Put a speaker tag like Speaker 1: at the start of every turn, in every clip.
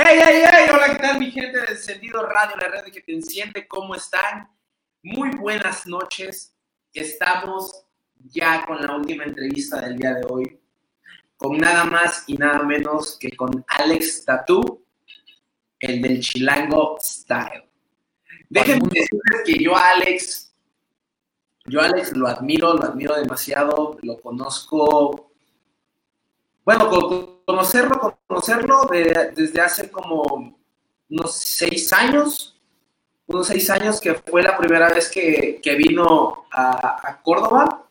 Speaker 1: Hey, hey, hey, hola, ¿qué tal mi gente de Encendido Radio, la red que te enciende? ¿Cómo están? Muy buenas noches. Estamos ya con la última entrevista del día de hoy, con nada más y nada menos que con Alex Tatú, el del Chilango Style. Déjenme decirles que yo a Alex, yo a Alex lo admiro, lo admiro demasiado, lo conozco, bueno, conocerlo, conocerlo desde hace como unos seis años, unos seis años que fue la primera vez que, vino a, Córdoba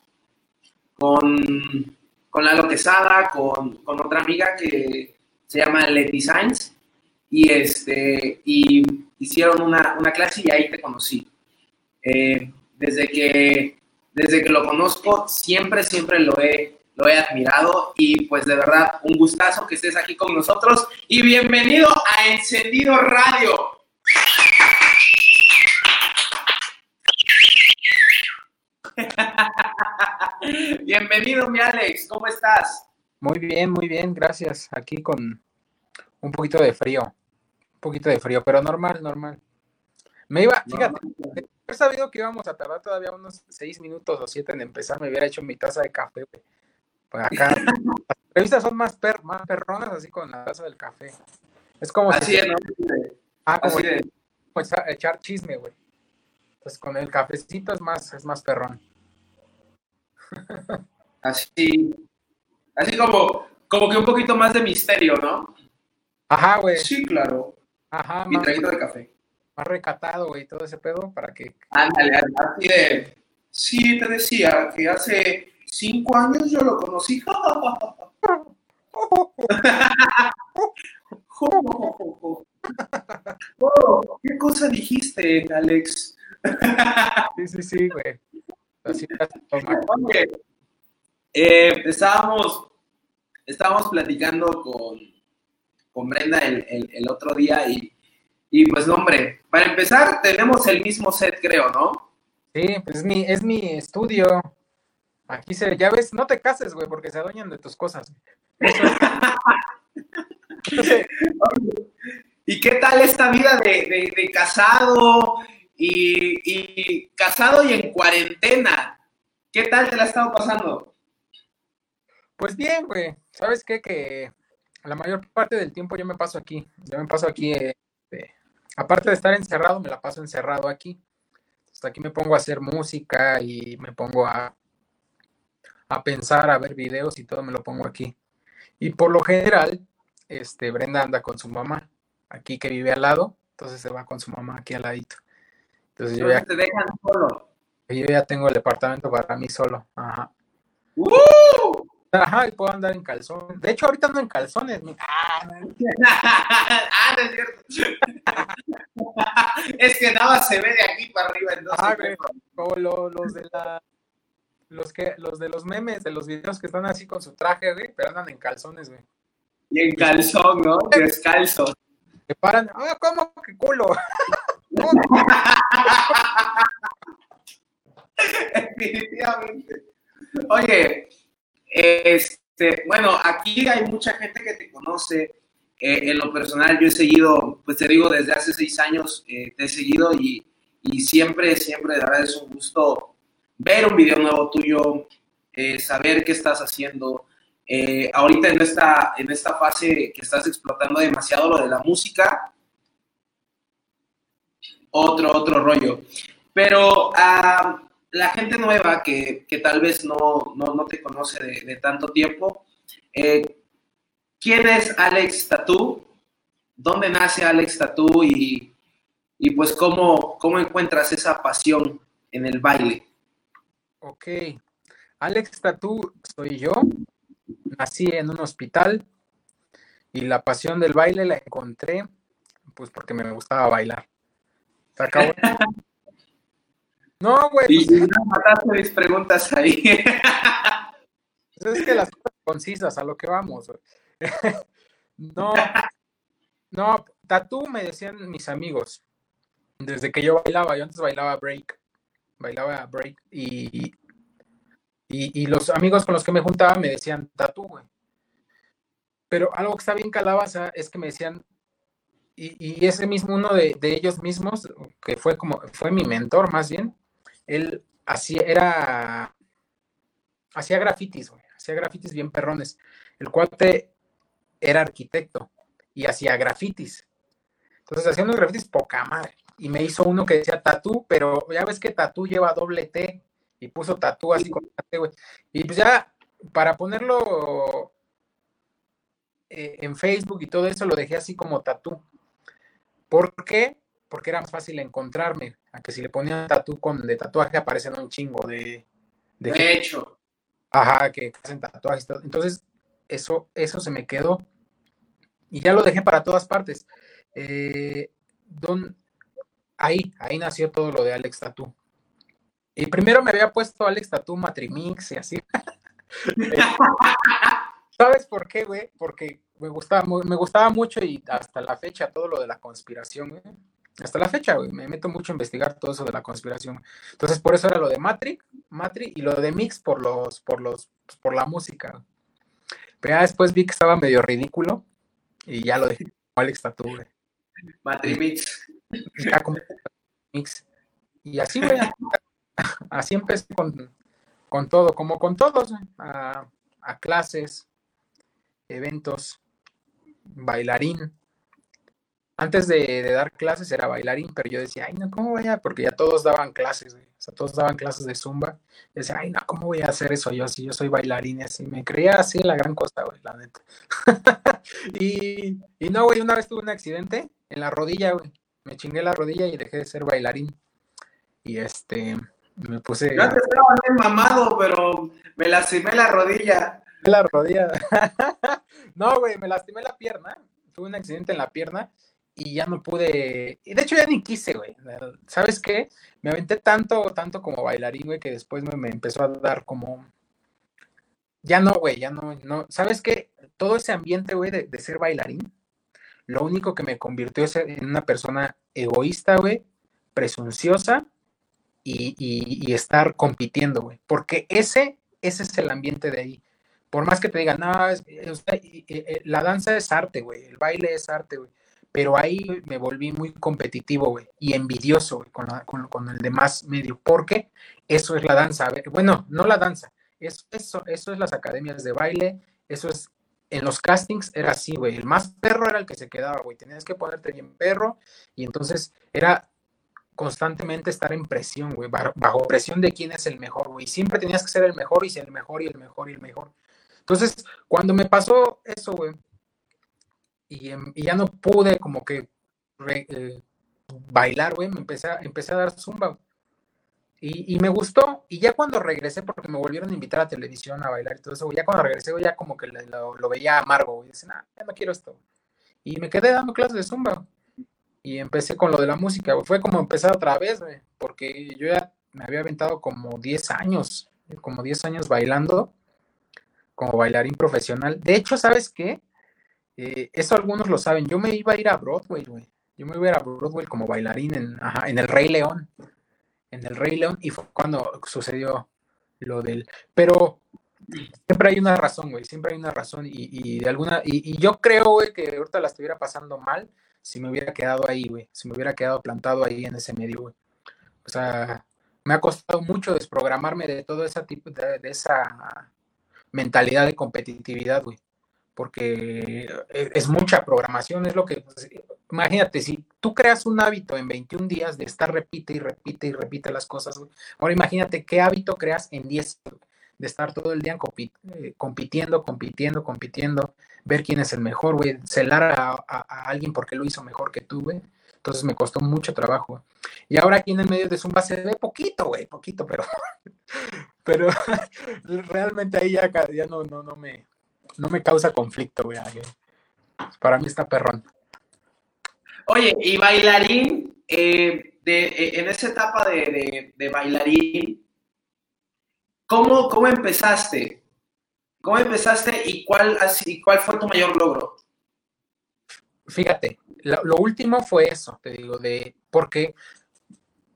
Speaker 1: con, con Lalo Quesada, con, con otra amiga que se llama Leti Sainz, y, este, y hicieron una, una clase y ahí te conocí. Eh, desde, que, desde que lo conozco, siempre, siempre lo he, lo he admirado y pues de verdad un gustazo que estés aquí con nosotros y bienvenido a Encendido Radio. Bienvenido, mi Alex, ¿cómo estás?
Speaker 2: Muy bien, muy bien, gracias. Aquí con un poquito de frío, un poquito de frío, pero normal, normal. Me iba, fíjate, he sabido que íbamos a tardar todavía unos seis minutos o siete en empezar, me hubiera hecho mi taza de café. Pues acá, las revistas son más, per, más perronas así con la taza del café. Es como
Speaker 1: así
Speaker 2: si...
Speaker 1: ¿no?
Speaker 2: Ah, como, echar chisme, güey. Pues con el cafecito es más, es más perrón.
Speaker 1: Así, así como, como que un poquito más de misterio, ¿no?
Speaker 2: Ajá, güey.
Speaker 1: Sí, claro.
Speaker 2: Ajá,
Speaker 1: Mi traguito de café.
Speaker 2: Más recatado, güey, todo ese pedo para que.
Speaker 1: Ándale, así de. Sí, te decía que hace cinco años yo lo conocí. oh, ¿Qué cosa dijiste, Alex?
Speaker 2: sí, sí, sí, güey. Así
Speaker 1: Oye, eh, estábamos, estábamos platicando con, con Brenda el, el, otro día y, y pues, hombre, para empezar, tenemos el mismo set, creo, ¿no?
Speaker 2: Sí, pues es mi, es mi estudio. Aquí se, ya ves, no te cases, güey, porque se adueñan de tus cosas.
Speaker 1: ¿Y qué tal esta vida de, de, casado y, y, casado y en cuarentena? ¿Qué tal te la ha estado pasando?
Speaker 2: Pues bien, güey. ¿Sabes qué? Que la mayor parte del tiempo yo me paso aquí. Yo me paso aquí, este, aparte de estar encerrado, me la paso encerrado aquí. Hasta aquí me pongo a hacer música y me pongo a, a pensar, a ver videos y todo me lo pongo aquí. Y por lo general, este, Brenda anda con su mamá, aquí que vive al lado, entonces se va con su mamá aquí al ladito.
Speaker 1: Entonces yo ya, te dejan solo.
Speaker 2: Yo ya tengo el departamento para mí solo. Ajá.
Speaker 1: ¡Uh!
Speaker 2: Ajá, y puedo andar en calzones. De hecho, ahorita ando en calzones.
Speaker 1: Ah, no. ah, es cierto. es que nada se ve de aquí para arriba. Entonces,
Speaker 2: como los de la los que los de los memes de los videos que están así con su traje, güey, pero andan en calzones, güey.
Speaker 1: Y en calzón, ¿no? Descalzo.
Speaker 2: Se paran, ah, ¿cómo que culo?
Speaker 1: Definitivamente. Oye, este, bueno, aquí hay mucha gente que te conoce. Eh, en lo personal, yo he seguido, pues te digo, desde hace seis años eh, te he seguido y, y, siempre, siempre, de verdad es un gusto ver un video nuevo tuyo, eh, saber qué estás haciendo. ahorita en esta, en esta fase que estás explotando demasiado lo de la música, otro, otro rollo. Pero uh, la gente nueva que, tal vez no, te conoce de, tanto tiempo, eh, ¿quién es Alex Tatú? ¿Dónde nace Alex Tatú? Y, pues cómo, cómo encuentras esa pasión en el baile.
Speaker 2: Ok, Alex Tatú soy yo, nací en un hospital y la pasión del baile la encontré pues porque me gustaba bailar. Se acabó. No, güey.
Speaker 1: Y pues, no mataste mis preguntas ahí.
Speaker 2: Pues es que las cosas concisas, a lo que vamos. No, no, tatú me decían mis amigos. Desde que yo bailaba, yo antes bailaba break. Bailaba break y, y, y los amigos con los que me juntaba me decían tatú, güey. Pero algo que está bien calabaza es que me decían y, ese mismo, uno de, ellos mismos, que fue como, fue mi mentor más bien, él hacía, era, hacía grafitis, güey, hacía grafitis bien perrones. El cuate era arquitecto y hacía grafitis. Entonces hacía unos grafitis poca madre. Y me hizo uno que decía tatú, pero ya ves que tatú lleva doble T y puso tatú así con güey. Y pues ya, para ponerlo eh, en Facebook y todo eso, lo dejé así como tatú. ¿Por qué? Porque era más fácil encontrarme, a que si le ponían tatú con de tatuaje aparecen un chingo de...
Speaker 1: De, hecho.
Speaker 2: Ajá, que hacen tatuajes. Entonces, eso, eso se me quedó. Y ya lo dejé para todas partes. Eh, don, ahí, ahí nació todo lo de Alex Tatú. Y primero me había puesto Alex Tatú Matrimix y así. ¿Sabes por qué, güey? Porque me gustaba, me gustaba mucho y hasta la fecha todo lo de la conspiración, güey. Hasta la fecha, güey, me meto mucho a investigar todo eso de la conspiración. Entonces, por eso era lo de Matrix, Matrix y lo de Mix por los, por los, pues, por la música. Pero ya después vi que estaba medio ridículo y ya lo dejé como Alex Tatu, güey.
Speaker 1: Matrix
Speaker 2: Y así, güey, así empecé con, con todo, como con todos, a, clases, eventos, bailarín. Antes de, dar clases era bailarín, pero yo decía, ay, no, ¿cómo voy a? Porque ya todos daban clases, O sea, todos daban clases de zumba. Y decía, ay, no, ¿cómo voy a hacer eso yo si yo soy bailarín? Así me creía así la gran cosa, güey, la neta. y, y no, güey, una vez tuve un accidente en la rodilla, güey. Me chingué la rodilla y dejé de ser bailarín. Y este, me puse.
Speaker 1: Yo antes estaba bien mamado, pero me lastimé la rodilla.
Speaker 2: La rodilla. no, güey, me lastimé la pierna. Tuve un accidente en la pierna y ya no pude. Y de hecho ya ni quise, güey. ¿Sabes qué? Me aventé tanto, tanto como bailarín, güey, que después me, empezó a dar como. Ya no, güey, ya no, no. ¿Sabes qué? Todo ese ambiente, güey, de, ser bailarín, lo único que me convirtió en una persona egoísta, güey, presunciosa y, y, estar compitiendo, güey. Porque ese, ese es el ambiente de ahí por más que te digan, no, eh, la danza es arte, güey, el baile es arte, güey. Pero ahí me volví muy competitivo, güey, y envidioso güey, con, con, el demás medio, porque eso es la danza. Bueno, no la danza, eso, eso, eso es las academias de baile, eso es, en los castings era así, güey, el más perro era el que se quedaba, güey, tenías que ponerte bien perro, y entonces era constantemente estar en presión, güey, bajo presión de quién es el mejor, güey. Siempre tenías que ser el mejor y ser el mejor y el mejor y el mejor. Entonces, cuando me pasó eso, güey, y, em, ya no pude como que eh, bailar, güey, me empecé a, empecé a dar zumba. Y, me gustó, y ya cuando regresé, porque me volvieron a invitar a televisión a bailar y todo eso, ya cuando regresé, ya como que lo, veía amargo, y decía, ya no quiero esto. Y me quedé dando clases de zumba. Y empecé con lo de la música, Fue como empezar otra vez, porque yo ya me había aventado como 10 años, como 10 años bailando como bailarín profesional. De hecho, ¿sabes qué? Eh, eso algunos lo saben. Yo me iba a ir a Broadway, güey. Yo me iba a ir a Broadway como bailarín en, en el Rey León. En el Rey León. Y fue cuando sucedió lo del. Pero siempre hay una razón, güey. Siempre hay una razón. Y, de alguna. Y, yo creo, güey, que ahorita la estuviera pasando mal si me hubiera quedado ahí, güey. Si me hubiera quedado plantado ahí en ese medio, güey. O sea, me ha costado mucho desprogramarme de todo ese tipo de esa mentalidad de competitividad, güey. Porque e, es mucha programación, es lo que, pues, imagínate, si tú creas un hábito en 21 días de estar repite y repite y repite las cosas, güey. Ahora imagínate qué hábito creas en 10, de estar todo el día eh, compitiendo, compitiendo, compitiendo, ver quién es el mejor, güey, celar a, alguien porque lo hizo mejor que tú, güey. Entonces me costó mucho trabajo. Y ahora aquí en el medio de Zumba se ve poquito, güey, poquito, pero pero realmente ahí ya, ya no, no, no, me, no me causa conflicto, güey. Para mí está perrón.
Speaker 1: Oye, y bailarín, eh, eh, en esa etapa de, bailarín, ¿cómo, ¿cómo, empezaste? ¿Cómo empezaste y cuál, así, cuál fue tu mayor logro?
Speaker 2: Fíjate, lo, lo, último fue eso, te digo, de porque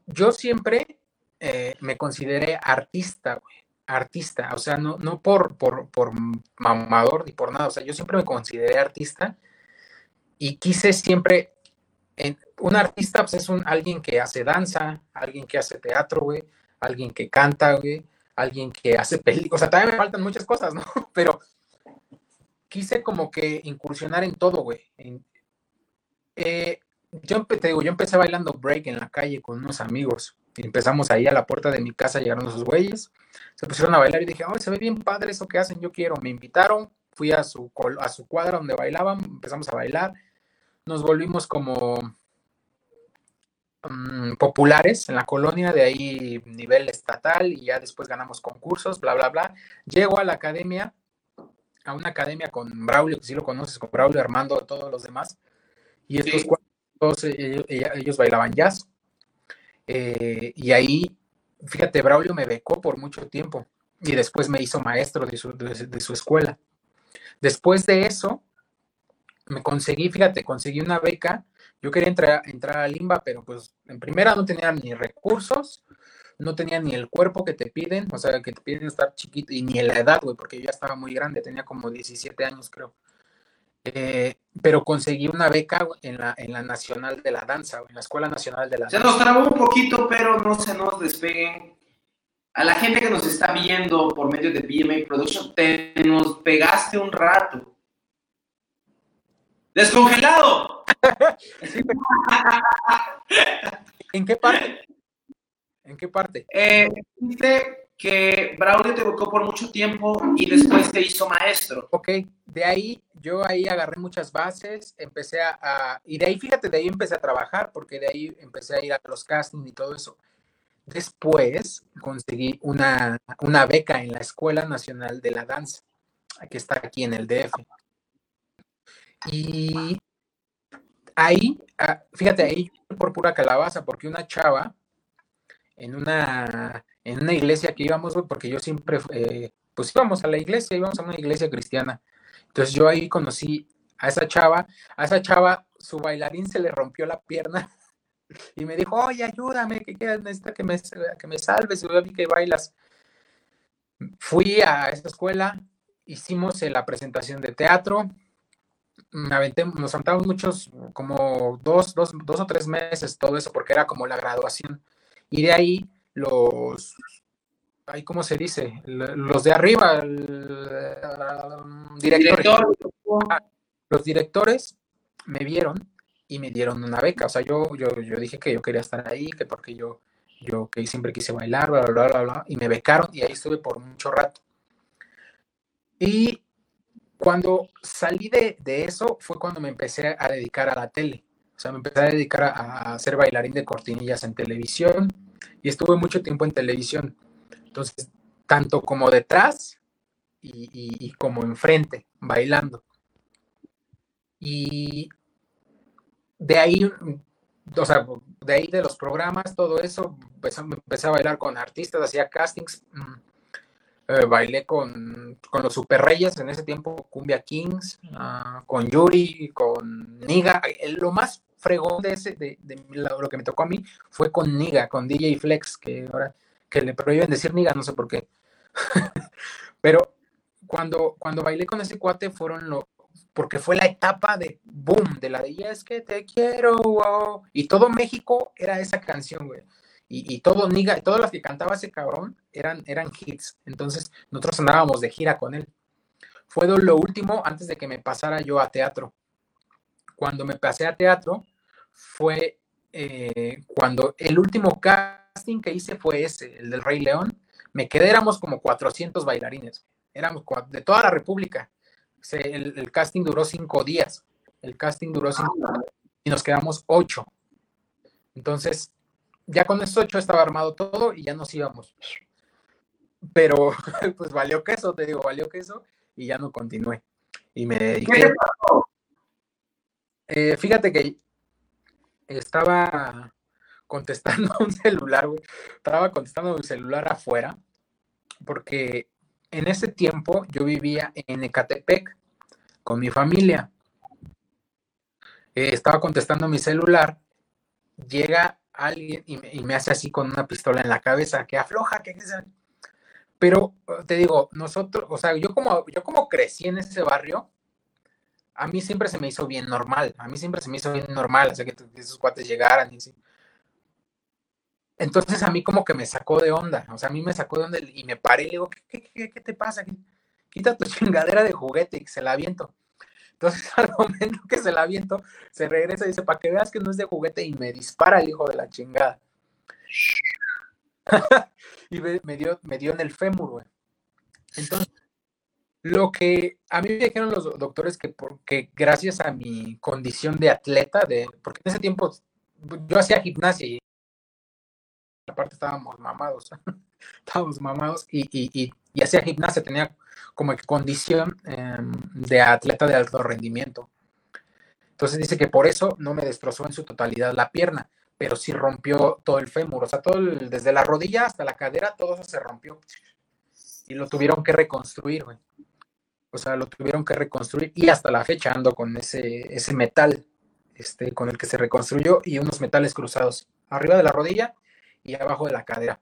Speaker 2: yo siempre eh, me consideré artista, güey. Artista, o sea, no, no por, por, por mamador ni por nada, o sea, yo siempre me consideré artista y quise siempre un artista pues, es un, alguien que hace danza, alguien que hace teatro, güey, alguien que canta, güey, alguien que hace películas. O sea, también me faltan muchas cosas, ¿no? Pero quise como que incursionar en todo, güey. Eh, yo, te digo, yo empecé bailando break en la calle con unos amigos. Empezamos ahí a la puerta de mi casa, llegaron esos güeyes, se pusieron a bailar y dije, ay, se ve bien padre eso que hacen, yo quiero. Me invitaron, fui a su, a su cuadra donde bailaban, empezamos a bailar, nos volvimos como mm, populares en la colonia, de ahí nivel estatal y ya después ganamos concursos, bla, bla, bla. Llego a la academia, a una academia con Braulio, que sí lo conoces, con Braulio, Armando, todos los demás. Y estos cuatro, ellos, ellos bailaban jazz. Eh, y ahí, fíjate, Braulio me becó por mucho tiempo y después me hizo maestro de su, de su escuela. Después de eso, me conseguí, fíjate, conseguí una beca. Yo quería entrar, entrar a Limba, pero pues en primera no tenía ni recursos, no tenía ni el cuerpo que te piden, o sea, que te piden estar chiquito, y ni la edad, güey, porque yo ya estaba muy grande, tenía como 17 años, creo. Eh, pero conseguí una beca en la, en la Nacional de la Danza, en la Escuela Nacional de la
Speaker 1: Danza. Se nos trabó un poquito, pero no se nos despeguen a la gente que nos está viendo por medio de BMA Production, te nos pegaste un rato. ¡Descongelado!
Speaker 2: ¿En qué parte? ¿En qué parte?
Speaker 1: Eh, dice que Braulio te educó por mucho tiempo y después te hizo maestro.
Speaker 2: Ok, de ahí yo ahí agarré muchas bases, empecé a, y de ahí fíjate, de ahí empecé a trabajar, porque de ahí empecé a ir a los castings y todo eso. Después conseguí una, beca en la Escuela Nacional de la Danza, que está aquí en el DF. Y ahí, ah, fíjate, ahí por pura calabaza, porque una chava en una, en una iglesia que íbamos, porque yo siempre, eh, pues íbamos a la iglesia, íbamos a una iglesia cristiana. Entonces yo ahí conocí a esa chava, a esa chava su bailarín se le rompió la pierna y me dijo, oye, ayúdame, que que me, que me salves, y vi que bailas. Fui a esa escuela, hicimos la presentación de teatro, me aventé, nos sentamos muchos, como dos, dos, dos o tres meses, todo eso, porque era como la graduación. Y de ahí los, ahí cómo se dice, los de arriba, directores, los directores me vieron y me dieron una beca. O sea, yo, yo, yo dije que yo quería estar ahí, que porque yo, yo que siempre quise bailar, bla, bla, bla, bla, y me becaron y ahí estuve por mucho rato. Y cuando salí de, de, eso fue cuando me empecé a dedicar a la tele. O sea, me empecé a dedicar a, a ser bailarín de cortinillas en televisión y estuve mucho tiempo en televisión. Entonces, tanto como detrás y, y, y como enfrente, bailando. Y de ahí, o sea, de ahí de los programas, todo eso, empecé, a bailar con artistas, hacía castings, mm, eh, bailé con, con, los Super Reyes en ese tiempo, Cumbia Kings, ah, con Yuri, con Niga. Lo más fregón de ese, de, de, lo que me tocó a mí, fue con Niga, con DJ Flex, que ahora que le prohíben decir Niga, no sé por qué. Pero cuando, cuando bailé con ese cuate fueron lo, porque fue la etapa de boom, de la de es que te quiero, wow. Y todo México era esa canción, güey. Y, y todo Niga, todas las que cantaba ese cabrón eran, eran hits. Entonces nosotros andábamos de gira con él. Fue lo último antes de que me pasara yo a teatro. Cuando me pasé a teatro fue eh, cuando el último casting que hice fue ese, el del Rey León. Me quedé, éramos como 400 bailarines. Éramos de toda la República el, casting duró cinco días. El casting duró cinco días y nos quedamos ocho. Entonces, ya con esos ocho estaba armado todo y ya nos íbamos. Pero, pues valió queso, te digo, valió queso y ya no continué. Y me dediqué. Eh, fíjate que estaba contestando un celular, güey. Estaba contestando un celular afuera porque en ese tiempo yo vivía en Ecatepec con mi familia. Eh, estaba contestando mi celular, llega alguien y me, hace así con una pistola en la cabeza, que afloja, que pero te digo, nosotros, o sea, yo como, yo como crecí en ese barrio, a mí siempre se me hizo bien normal, a mí siempre se me hizo bien normal, o sea, que, esos cuates llegaran. Entonces a mí como que me sacó de onda, o sea, a mí me sacó de onda y me paré y le digo, ¿qué, qué, qué te pasa? Quita tu chingadera de juguete y se la aviento. Entonces al momento que se la aviento, se regresa y dice, para que veas que no es de juguete y me dispara el hijo de la chingada. y me dio, me dio en el fémur, güey. Entonces, lo que a mí me dijeron los doctores que porque gracias a mi condición de atleta, de, porque en ese tiempo yo hacía gimnasia y aparte estábamos mamados, estábamos mamados y, y, y, hacía gimnasia, tenía como condición em, de atleta de alto rendimiento. Entonces dice que por eso no me destrozó en su totalidad la pierna, pero sí rompió todo el fémur, o sea, todo desde la rodilla hasta la cadera, todo eso se rompió y lo tuvieron que reconstruir, güey. O sea, lo tuvieron que reconstruir y hasta la fecha ando con ese, ese metal este, con el que se reconstruyó y unos metales cruzados arriba de la rodilla y abajo de la cadera.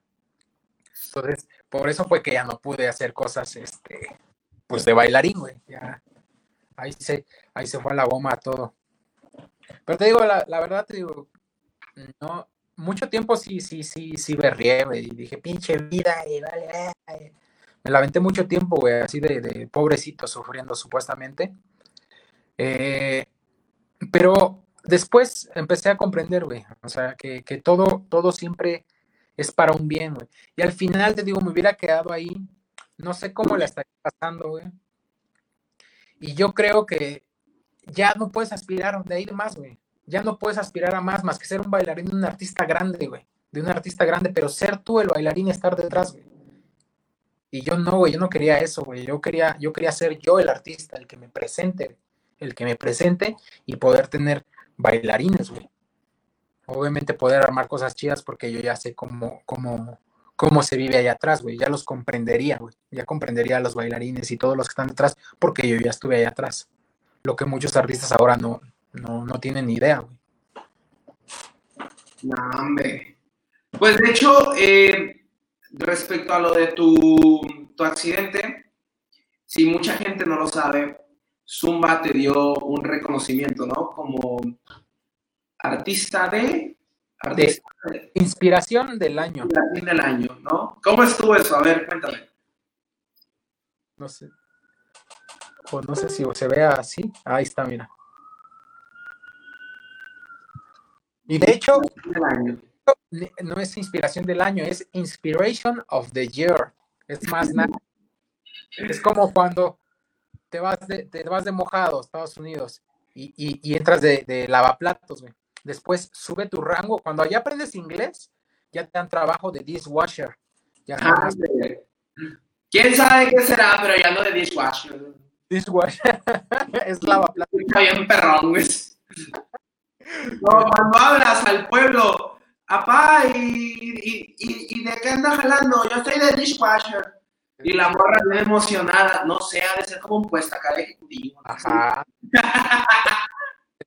Speaker 2: Entonces, por eso fue que ya no pude hacer cosas, este, pues de bailarín, güey. Ya, ahí se, ahí se fue la goma todo. Pero te digo, la, verdad, te digo, no, mucho tiempo sí, sí, sí, sí berrié, güey, dije, pinche vida, y vale, me la mucho tiempo, güey, así de, pobrecito, sufriendo supuestamente. Eh, pero después empecé a comprender, güey, o sea, que, todo, todo siempre es para un bien, güey. Y al final, te digo, me hubiera quedado ahí, no sé cómo la estaría pasando, güey. Y yo creo que ya no puedes aspirar de ahí más, güey. Ya no puedes aspirar a más, más que ser un bailarín de un artista grande, güey. De un artista grande, pero ser tú el bailarín y estar detrás, güey. Y yo no, güey, yo no quería eso, güey. Yo quería, yo quería ser yo el artista, el que me presente, el que me presente y poder tener bailarines, güey. Obviamente poder armar cosas chidas porque yo ya sé cómo, cómo, cómo se vive allá atrás, güey. Ya los comprendería, güey. Ya comprendería a los bailarines y todos los que están detrás porque yo ya estuve allá atrás. Lo que muchos artistas ahora no, no, no tienen ni idea, güey.
Speaker 1: No, hombre. Pues de hecho, eh, respecto a lo de tu, accidente, si mucha gente no lo sabe, Zumba te dio un reconocimiento, ¿no? Como artista de...
Speaker 2: inspiración del año.
Speaker 1: Inspiración del año, ¿no? ¿Cómo estuvo eso? A ver, cuéntame.
Speaker 2: No sé. O no sé si se vea así. Ahí está, mira. Y de hecho, no es inspiración del año, es inspiration of the year. Es más nada. Es como cuando te vas de, te vas de mojado, Estados Unidos, y, y, entras de, de lavaplatos, Después sube tu rango. Cuando ya aprendes inglés, ya te dan trabajo de dishwasher. Ya
Speaker 1: ah, ¿Quién sabe qué será? Pero ya no de dishwasher.
Speaker 2: Dishwasher. es lavaplatos.
Speaker 1: Está bien perrón, No, cuando hablas al pueblo apá, y, y, de qué anda jalando? Yo estoy de dishwasher. Y la morra bien emocionada, no sé, ha de ser como un puesto acá de ejecutivo. Ajá.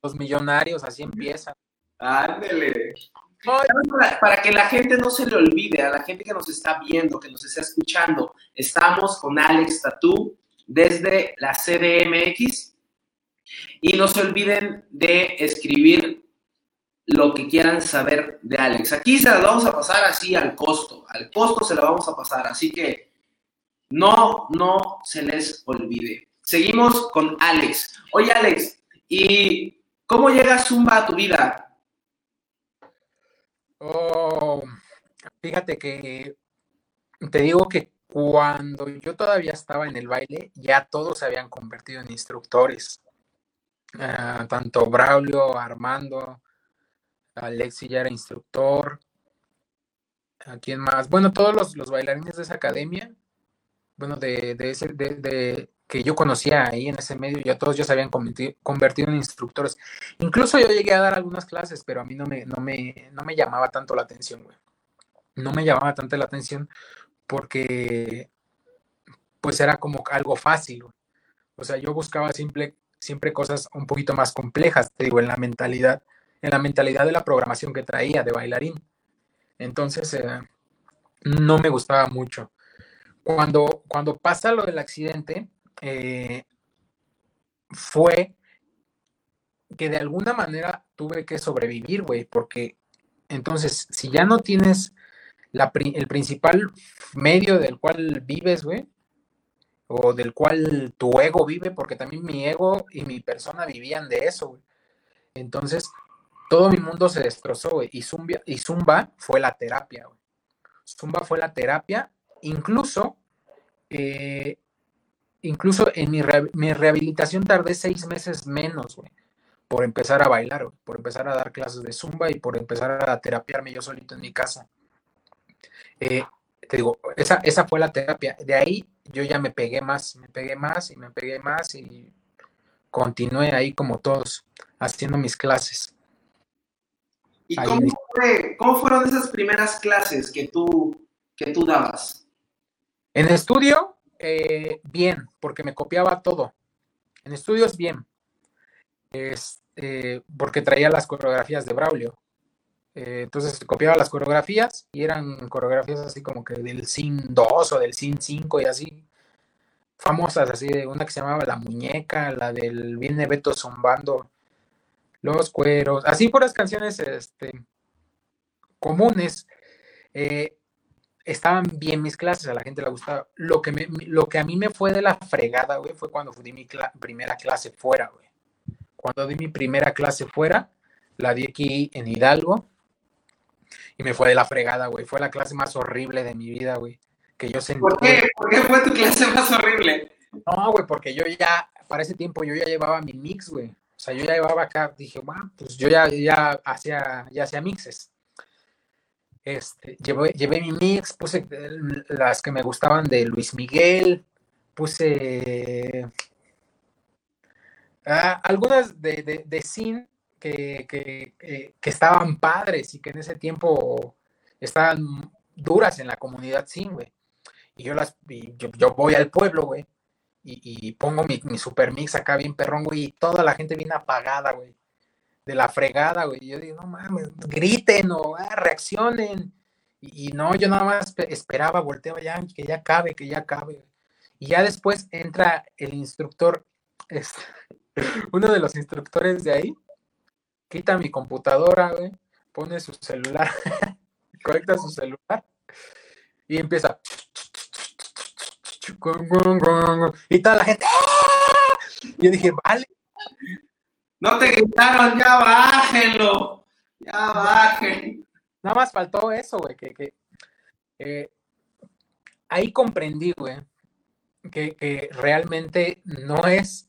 Speaker 2: Los millonarios, así empiezan.
Speaker 1: Ándele. Para, que la gente no se le olvide, a la gente que nos está viendo, que nos está escuchando, estamos con Alex Tatú desde la CDMX. Y no se olviden de escribir lo que quieran saber de Alex. Aquí se la vamos a pasar así al costo, al costo se la vamos a pasar, así que no, no se les olvide. Seguimos con Alex. Oye Alex, ¿y cómo llega Zumba a tu vida?
Speaker 2: Oh, fíjate que te digo que cuando yo todavía estaba en el baile, ya todos se habían convertido en instructores. Ah, tanto Braulio, Armando, Alexi ya era instructor. ¿A quién más? Bueno, todos los, bailarines de esa academia, bueno, de, ese, de, que yo conocía ahí en ese medio, ya todos ya se habían convertido, en instructores. Incluso yo llegué a dar algunas clases, pero a mí no me, no me, no me llamaba tanto la atención, güey. No me llamaba tanto la atención porque pues era como algo fácil, O sea, yo buscaba simple, siempre cosas un poquito más complejas, te digo, en la mentalidad en la mentalidad de la programación que traía de bailarín. Entonces, eh, no me gustaba mucho. Cuando, cuando pasa lo del accidente, eh, fue que de alguna manera tuve que sobrevivir, güey, porque entonces, si ya no tienes el principal medio del cual vives, güey, o del cual tu ego vive, porque también mi ego y mi persona vivían de eso, güey. Entonces, todo mi mundo se destrozó, güey, y y Zumba fue la terapia, güey. Zumba fue la terapia, incluso, eh, incluso en mi, mi, rehabilitación tardé seis meses menos, güey, por empezar a bailar, güey, por empezar a dar clases de Zumba y por empezar a terapiarme yo solito en mi casa. Eh, te digo, esa, esa fue la terapia. De ahí yo ya me pegué más, me pegué más y me pegué más y continué ahí como todos, haciendo mis clases.
Speaker 1: ¿Y cómo, fueron esas primeras clases que tú, que tú dabas?
Speaker 2: En estudio, eh, bien, porque me copiaba todo. En estudios, bien. Es, eh, porque traía las coreografías de Braulio. Eh, entonces copiaba las coreografías y eran coreografías así como que del Sin 2 o del Sin 5 y así. Famosas, así de una que se llamaba La Muñeca, la del Viene Beto zumbando los cueros, así puras canciones este, comunes. Eh, estaban bien mis clases, a la gente le gustaba. Lo que, lo que a mí me fue de la fregada, güey, fue cuando di mi primera clase fuera, güey. Cuando di mi primera clase fuera, la di aquí en Hidalgo, y me fue de la fregada, güey. Fue la clase más horrible de mi vida, güey. Que yo sentí.
Speaker 1: ¿Por qué? ¿Por qué fue tu clase más horrible?
Speaker 2: No, güey, porque yo ya, para ese tiempo yo ya llevaba mi mix, güey. O sea, yo ya llevaba acá, dije, bueno, pues yo ya, ya hacía, ya hacía mixes. Este, llevé, mi mix, puse las que me gustaban de Luis Miguel, puse ah, algunas de, de, de Sin que, estaban padres y que en ese tiempo estaban duras en la comunidad sin, güey. Y yo las, yo, voy al pueblo, güey, y, pongo mi, super mix acá bien perrón, güey, y toda la gente viene apagada, güey, de la fregada, güey. Yo digo, no mames, griten o ah, reaccionen. Y, no, yo nada más esperaba, volteaba ya, que ya cabe, que ya cabe. Y ya después entra el instructor, este, uno de los instructores de ahí, quita mi computadora, güey, pone su celular, conecta su celular y empieza. Y toda la gente. ¡ah! Yo dije, vale.
Speaker 1: No te gritaron, ya bájenlo. Ya bajen.
Speaker 2: Nada más faltó eso, güey, que, que eh, ahí comprendí, güey, que, que realmente no es,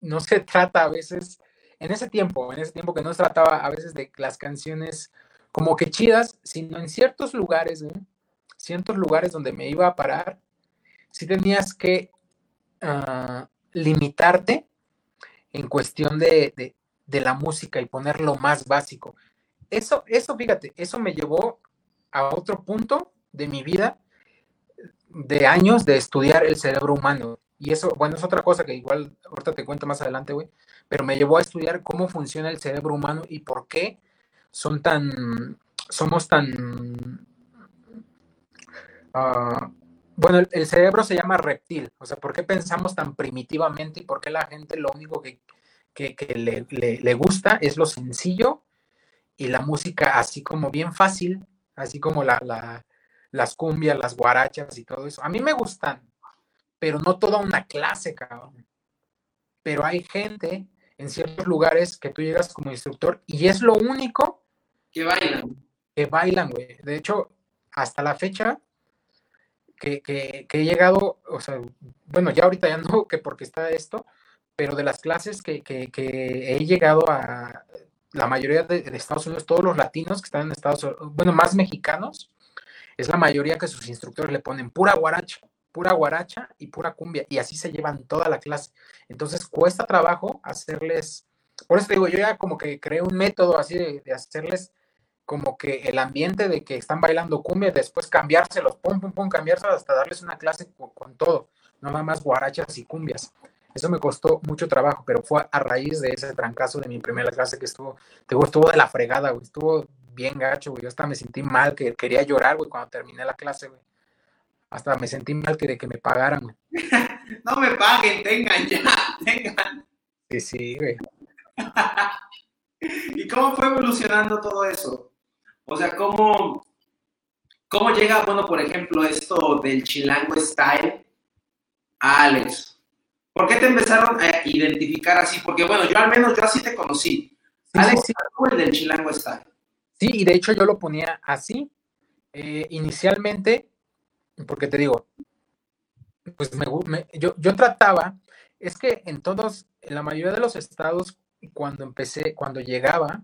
Speaker 2: no se trata a veces en ese tiempo, en ese tiempo que no se trataba a veces de las canciones como que chidas, sino en ciertos lugares, ciertos lugares donde me iba a parar, sí tenías que ah, limitarte en cuestión de, la música y poner lo más básico. Eso, eso, fíjate, eso me llevó a otro punto de mi vida de años de estudiar el cerebro humano. Y eso, bueno, es otra cosa que igual ahorita te cuento más adelante, güey pero me llevó a estudiar cómo funciona el cerebro humano y por qué son tan, somos tan, ah, bueno, el, cerebro se llama reptil, o sea, por qué pensamos tan primitivamente y por qué la gente lo único que, le, gusta es lo sencillo y la música así como bien fácil, así como la, las cumbias, las guarachas y todo eso. A mí me gustan, pero no toda una clase, cabrón. Pero hay gente en ciertos lugares que tú llegas como instructor y es lo único
Speaker 1: que bailan.
Speaker 2: Que bailan, güey. De hecho, hasta la fecha que, he llegado, o sea, bueno, ya ahorita ya no, que porque está esto, pero de las clases que, he llegado a la mayoría de, de, Estados Unidos, todos los latinos que están en Estados Unidos, bueno, más mexicanos, es la mayoría que sus instructores le ponen pura guaracha pura guaracha y pura cumbia, y así se llevan toda la clase. Entonces cuesta trabajo hacerles, por eso digo, yo ya como que creé un método así de, hacerles como que el ambiente de que están bailando cumbia, después cambiárselos, pum, pum, pum, cambiárselos hasta darles una clase con, todo, no nada más guarachas y cumbias. Eso me costó mucho trabajo, pero fue a raíz de ese trancazo de mi primera clase que estuvo, te digo, estuvo de la fregada, güey, estuvo bien gacho, güey, yo hasta me sentí mal, que quería llorar, güey, cuando terminé la clase, güey hasta me sentí mal que de que me pagaran.
Speaker 1: no me paguen, tengan ya, tengan.
Speaker 2: Sí, sí, güey.
Speaker 1: ¿Y cómo fue evolucionando todo eso? O sea, ¿cómo, cómo llega, bueno, por ejemplo, esto del chilango style a Alex? ¿Por qué te empezaron a identificar así? Porque, bueno, yo al menos yo así te conocí. Alex sí, el del chilango style.
Speaker 2: Sí, y de hecho yo lo ponía así. Eh, inicialmente, porque te digo, pues me, yo, yo trataba, es que en todos, en la mayoría de los estados, cuando empecé, cuando llegaba,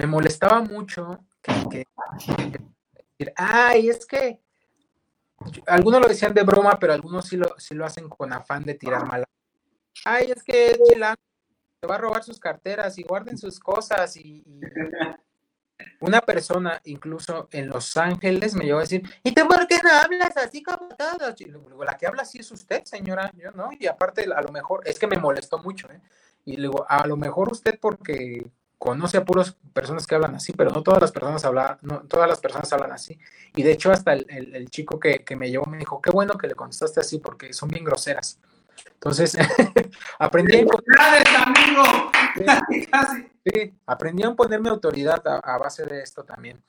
Speaker 2: me molestaba mucho que, ay, es que algunos lo decían de broma, pero algunos sí lo, sí lo hacen con afán de tirar mal. Ay, es que Chilango se va a robar sus carteras y guarden sus cosas y, una persona incluso en Los Ángeles me llegó a decir, ¿y tú por qué no hablas así como todos? la que habla así es usted, señora, yo no, y aparte a lo mejor, es que me molestó mucho, ¿eh? Y luego, a lo mejor usted porque conoce a puras personas que hablan así, pero no todas las personas hablan, no todas las personas hablan así. Y de hecho hasta el, chico que, me llevó me dijo, qué bueno que le contestaste así porque son bien groseras. Entonces, aprendí a amigo! Sí, aprendí a ponerme autoridad a, base de esto también.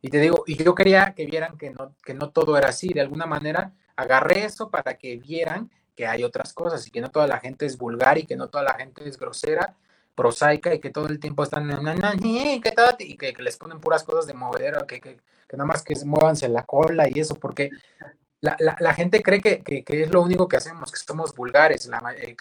Speaker 2: Y te digo, y yo quería que vieran que no, que no todo era así. De alguna manera, agarré eso para que vieran que hay otras cosas y que no toda la gente es vulgar y que no toda la gente es grosera, prosaica y que todo el tiempo están y que, que les ponen puras cosas de movedero, que, que, que, nada más que muévanse la cola y eso, porque la, la, gente cree que, que, es lo único que hacemos, que somos vulgares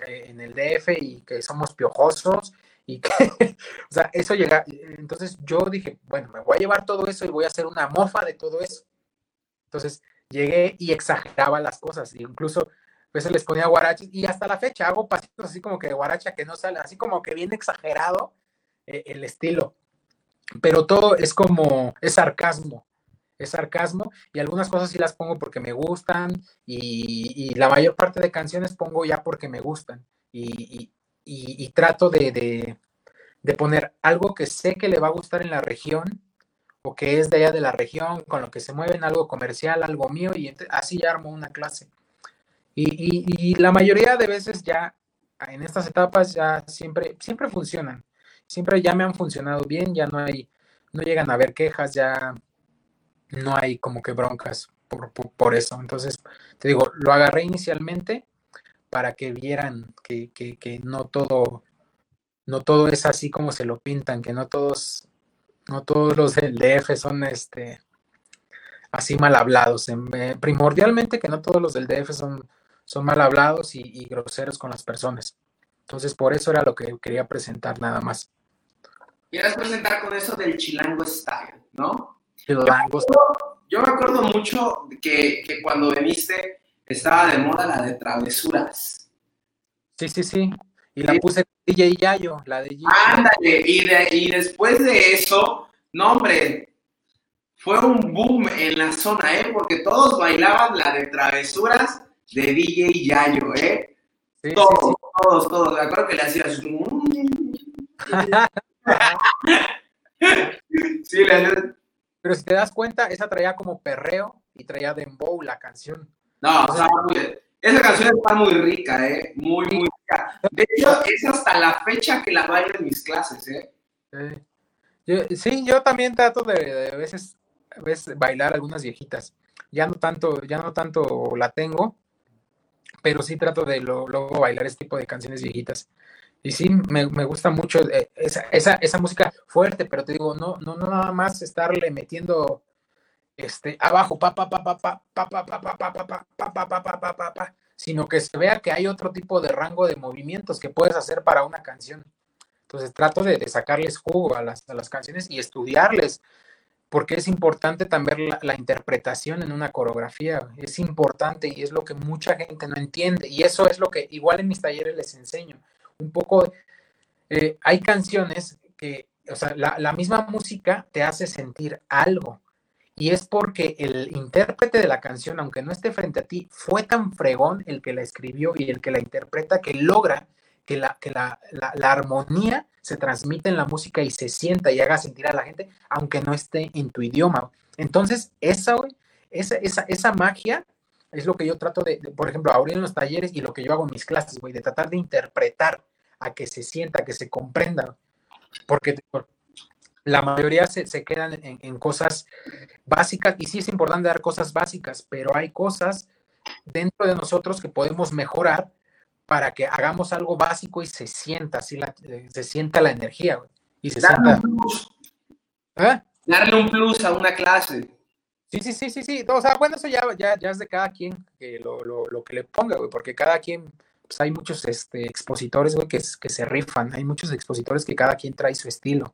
Speaker 2: eh, en el DF y que somos piojosos y que, o sea, eso llega. Entonces yo dije, bueno, me voy a llevar todo eso y voy a hacer una mofa de todo eso. Entonces llegué y exageraba las cosas, incluso veces les ponía guaraches y hasta la fecha hago pasitos así como que de guaracha que no sale, así como que bien exagerado eh, el estilo. Pero todo es como, es sarcasmo, es sarcasmo y algunas cosas sí las pongo porque me gustan y, la mayor parte de canciones pongo ya porque me gustan y, trato de, poner algo que sé que le va a gustar en la región o que es de allá de la región, con lo que se mueven, algo comercial, algo mío y así ya armo una clase. Y, la mayoría de veces ya en estas etapas ya siempre, siempre funcionan. Siempre ya me han funcionado bien, ya no hay, no llegan a haber quejas, ya no hay como que broncas por, eso. Entonces, te digo, lo agarré inicialmente para que vieran que, que, no todo, no todo es así como se lo pintan, que no todos, no todos los del DF son este así mal hablados. Eh, primordialmente que no todos los del DF son son mal hablados y, groseros con las personas. Entonces, por eso era lo que quería presentar nada más.
Speaker 1: Quieres presentar con eso del chilango style, ¿no? Chilango style. Yo me acuerdo mucho que, que cuando viniste estaba de moda la de travesuras.
Speaker 2: Sí, sí, sí. Y la puse DJ Yayo, la de
Speaker 1: Ándale, y, y después de eso, no, hombre, fue un boom en la zona, ¿eh? Porque todos bailaban la de travesuras de DJ Yayo, ¿eh? todos, todos, todos. Me acuerdo que le hacías.
Speaker 2: sí, le Pero si te das cuenta, esa traía como perreo y traía dembow la canción.
Speaker 1: No, o sea, esa canción está muy rica, ¿eh? Muy, muy rica. De hecho, es hasta la fecha que la bailo en mis clases, ¿eh?
Speaker 2: sí, yo también trato de, de a veces, a veces bailar algunas viejitas. Ya no tanto, ya no tanto la tengo, pero sí trato de luego bailar este tipo de canciones viejitas. Y sí, me, gusta mucho esa, música fuerte, pero te digo, no, no, nada más estarle metiendo este abajo, pa, pa, pa, pa, pa, pa, pa, pa, pa, pa, pa, pa, pa, pa, pa, pa, pa, sino que se vea que hay otro tipo de rango de movimientos que puedes hacer para una canción. Entonces trato de, sacarles jugo a las, a las canciones y estudiarles porque es importante también la, interpretación en una coreografía, es importante y es lo que mucha gente no entiende. Y eso es lo que igual en mis talleres les enseño. Un poco, eh, hay canciones que, o sea, la, la misma música te hace sentir algo. Y es porque el intérprete de la canción, aunque no esté frente a ti, fue tan fregón el que la escribió y el que la interpreta que logra que la, que la, la, armonía se transmite en la música y se sienta y haga sentir a la gente, aunque no esté en tu idioma. Entonces, esa, esa, esa, esa magia es lo que yo trato de, por ejemplo, ahora en los talleres y lo que yo hago en mis clases, güey, de tratar de interpretar a que se sienta, a que se comprenda, porque la mayoría se, quedan en, en, cosas básicas y sí es importante dar cosas básicas, pero hay cosas dentro de nosotros que podemos mejorar para que hagamos algo básico y se sienta así, la, eh, se sienta la energía, Y se
Speaker 1: Darle un plus. ¿Eh? Darle un plus a una clase.
Speaker 2: Sí, sí, sí, sí, sí. O sea, bueno, eso ya, ya, ya es de cada quien que lo, lo, lo, que le ponga, güey, porque cada quien, pues hay muchos este, expositores, güey, que, que se rifan. Hay muchos expositores que cada quien trae su estilo.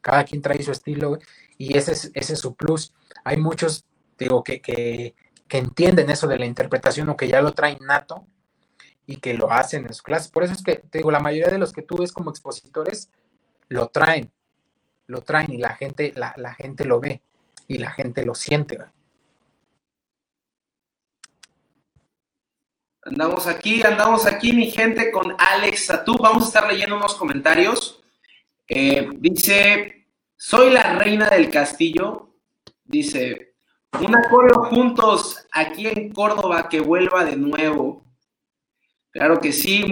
Speaker 2: Cada quien trae su estilo, güey, y ese es, ese es su plus. Hay muchos, digo, que, que, que entienden eso de la interpretación o que ya lo traen nato y que lo hacen en su clase. Por eso es que, te digo, la mayoría de los que tú ves como expositores lo traen, lo traen y la gente, la, la gente lo ve y la gente lo siente.
Speaker 1: Andamos aquí, andamos aquí, mi gente, con Alex Satú. Vamos a estar leyendo unos comentarios. Eh, dice, soy la reina del castillo. Dice, un acuerdo juntos aquí en Córdoba que vuelva de nuevo. Claro que sí.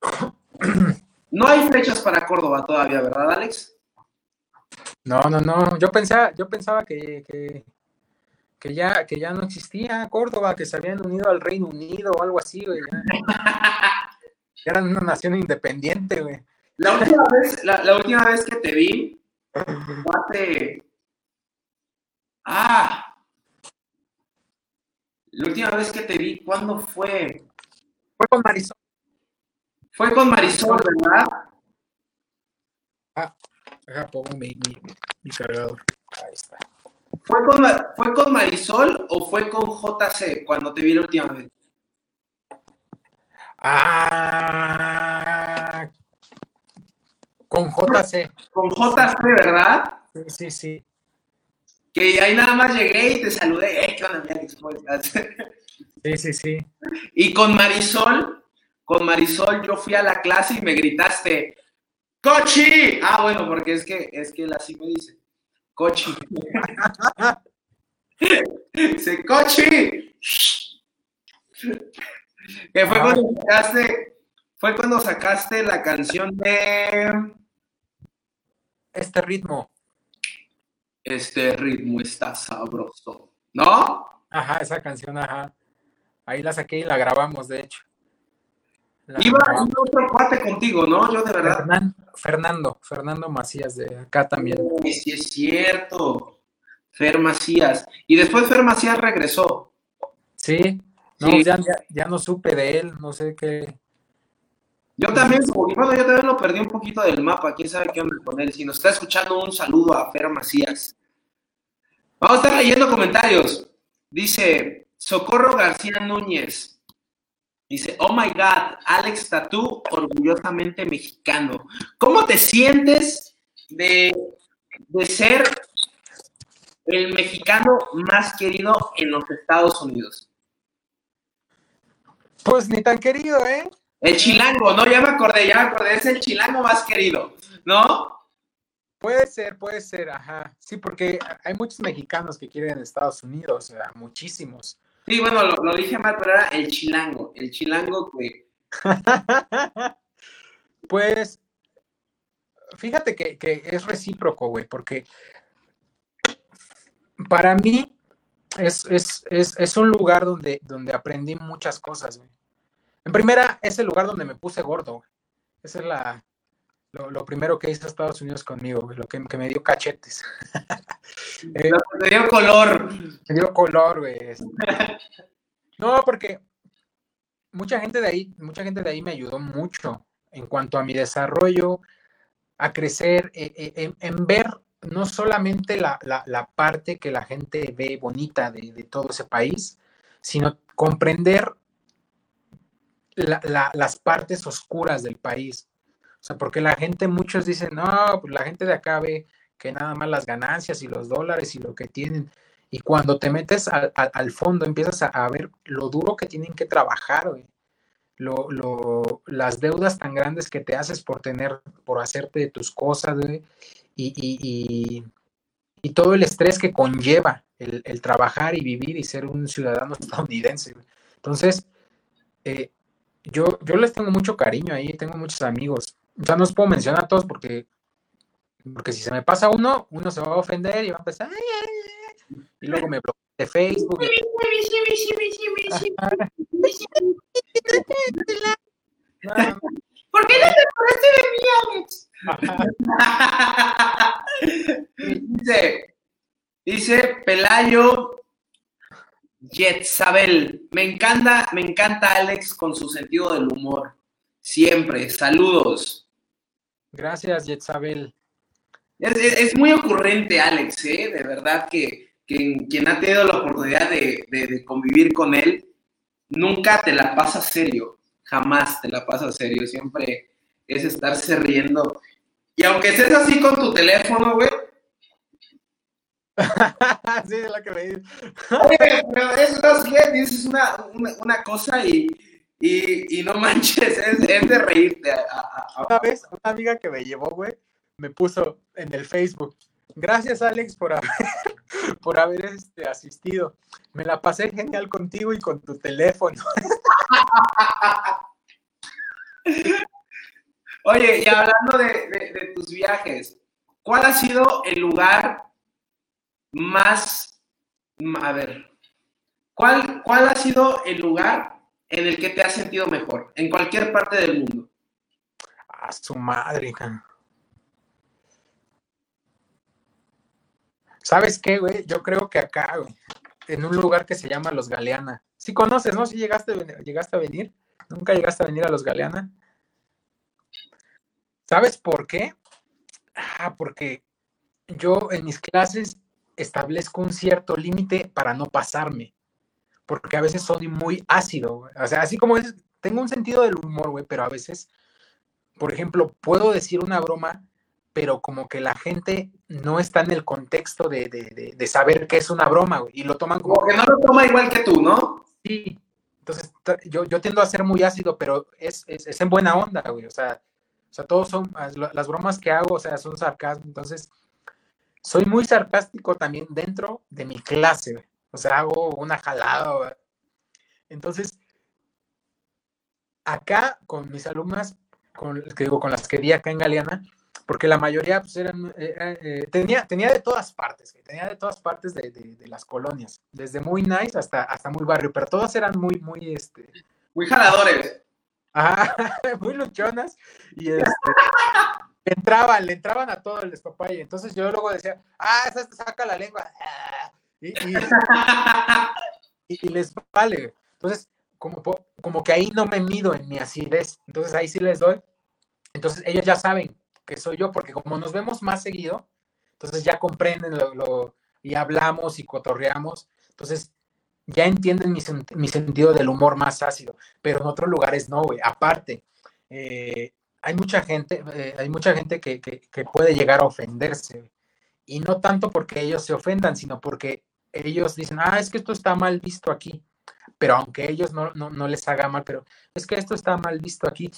Speaker 1: No hay fechas para Córdoba todavía, ¿verdad, Alex?
Speaker 2: No, no, no. Yo pensaba, yo pensaba que, que, ya, que ya no existía Córdoba, que se habían unido al Reino Unido o algo así, güey. Eran una nación independiente, güey.
Speaker 1: La última vez, la, última vez que te vi, hace. Ah. La última vez que te vi, ¿cuándo fue?
Speaker 2: Fue con Marisol.
Speaker 1: Fue con Marisol, ¿verdad?
Speaker 2: Ah, acá pongo mi, mi, cargador. Ahí está.
Speaker 1: ¿Fue con, ¿Fue con Marisol o fue con JC cuando te vi la última vez?
Speaker 2: Ah, con JC.
Speaker 1: Con JC, ¿verdad?
Speaker 2: Sí, sí, sí.
Speaker 1: Que ahí nada más llegué y te saludé. Eh, ¿Qué onda, ¿Cómo estás?
Speaker 2: Sí, sí, sí.
Speaker 1: Y con Marisol, con Marisol yo fui a la clase y me gritaste, ¡Cochi! Ah, bueno, porque es que, es que él así me dice, ¡Cochi! dice, ¡Cochi! que fue cuando sacaste, fue cuando sacaste la canción de...
Speaker 2: Este ritmo.
Speaker 1: Este ritmo está sabroso, ¿no?
Speaker 2: Ajá, esa canción, ajá. Ahí la saqué y la grabamos, de hecho.
Speaker 1: Iba, otro cuate contigo, ¿no? Yo de verdad.
Speaker 2: Fernando, Fernando Macías de acá también.
Speaker 1: sí, es cierto. Fer Macías. Y después Fer Macías regresó.
Speaker 2: Sí, no, Ya, no supe de él, no sé qué.
Speaker 1: Yo también, bueno, yo también lo perdí un poquito del mapa, quién sabe qué onda con él. Si nos está escuchando, un saludo a Fer Macías. Vamos a estar leyendo comentarios. Dice, Socorro García Núñez. Dice, oh my God, Alex Tatú, orgullosamente mexicano. ¿Cómo te sientes de, ser el mexicano más querido en los Estados Unidos?
Speaker 2: Pues ni tan querido, ¿eh?
Speaker 1: El chilango, no, ya me acordé, ya me acordé, es el chilango más querido, ¿no?
Speaker 2: Puede ser, puede ser, ajá. Sí, porque hay muchos mexicanos que quieren Estados Unidos, o sea, muchísimos.
Speaker 1: Sí, bueno, lo, dije mal, pero era el chilango. El chilango que.
Speaker 2: pues. Fíjate que, es recíproco, güey, porque para mí es, un lugar donde, donde aprendí muchas cosas, güey. En primera, es el lugar donde me puse gordo, güey. Esa es la, lo, primero que hizo Estados Unidos conmigo, lo que, me dio cachetes.
Speaker 1: eh, me dio color.
Speaker 2: Me dio color, güey. no, porque mucha gente de ahí, mucha gente de ahí me ayudó mucho en cuanto a mi desarrollo, a crecer, eh, eh, en, ver no solamente la, parte que la gente ve bonita de, todo ese país, sino comprender las partes oscuras del país o sea, porque la gente, muchos dicen, no, pues la gente de acá ve que nada más las ganancias y los dólares y lo que tienen. Y cuando te metes al, fondo, empiezas a, ver lo duro que tienen que trabajar, güey. Lo, lo, las deudas tan grandes que te haces por tener, por hacerte tus cosas, güey. Y, y, y, todo el estrés que conlleva el, el, trabajar y vivir y ser un ciudadano estadounidense. Entonces, eh, yo, yo les tengo mucho cariño ahí, tengo muchos amigos. O sea, no os puedo mencionar a todos porque, porque si se me pasa uno, uno se va a ofender y va a empezar, y luego me bloquea de Facebook.
Speaker 1: ¿Por qué no te parece de mí, Alex? dice, dice Pelayo Yetzabel. Me encanta, me encanta Alex con su sentido del humor. Siempre. Saludos.
Speaker 2: Gracias, Yetzabel.
Speaker 1: Es, es, muy ocurrente, Alex, ¿eh? De verdad que, que, quien ha tenido la oportunidad de, de, de convivir con él, nunca te la pasa serio jamás te la pasas serio, siempre es estarse riendo. Y aunque estés así con tu teléfono, güey.
Speaker 2: sí, es la que me dices.
Speaker 1: pero eso bien, dices una, una, cosa y, y, y, no manches, es, es de reírte.
Speaker 2: Una vez, una amiga que me llevó, güey, me puso en el Facebook. Gracias, Alex, por haber, por haber este, asistido. Me la pasé genial contigo y con tu teléfono.
Speaker 1: Oye, y hablando de, tus viajes, ¿cuál ha sido el lugar más, a ver, ¿cuál, cuál ha sido el lugar en el que te has sentido mejor, en cualquier parte del mundo?
Speaker 2: A su madre, ¿Sabes qué, güey? Yo creo que acá, güey, en un lugar que se llama Los Galeana. Si conoces, ¿no? Si llegaste, llegaste a venir. ¿Nunca llegaste a venir a los Galeana? ¿Sabes por qué? Ah, porque yo en mis clases establezco un cierto límite para no pasarme, porque a veces soy muy ácido, o sea, así como es, tengo un sentido del humor, güey, pero a veces, por ejemplo, puedo decir una broma, pero como que la gente no está en el contexto de, de, de, saber que es una broma, güey, y lo toman como...
Speaker 1: Como que no lo toma igual que tú, ¿no?
Speaker 2: Sí, entonces, yo, yo tiendo a ser muy ácido, pero es, es, es en buena onda, güey. O sea, o sea, todos son, las bromas que hago, o sea, son sarcasmo. Entonces, soy muy sarcástico también dentro de mi clase, güey. O sea, hago una jalada. Entonces, acá con mis alumnas, con, que digo, con las que di acá en Galeana, porque la mayoría pues, eran, eh, eh, tenía, tenía de todas partes, tenía de todas partes de, de, las colonias, desde muy nice hasta, hasta muy barrio, pero todas eran muy, muy, este...
Speaker 1: Muy jaladores.
Speaker 2: Ajá, muy luchonas, y este, entraban, le entraban a todo el despapalle, entonces yo luego decía, ah, esa saca la lengua, y, les vale, entonces, como, como que ahí no me mido en mi acidez, entonces ahí sí les doy, entonces ellos ya saben, que soy yo, porque como nos vemos más seguido, entonces ya comprenden lo, y hablamos y cotorreamos, entonces ya entienden mi, mi, sentido del humor más ácido, pero en otros lugares no, güey. Aparte, eh, hay mucha gente, eh, hay mucha gente que, que, puede llegar a ofenderse, y no tanto porque ellos se ofendan, sino porque ellos dicen, ah, es que esto está mal visto aquí, pero aunque ellos no, no, no les haga mal, pero es que esto está mal visto aquí.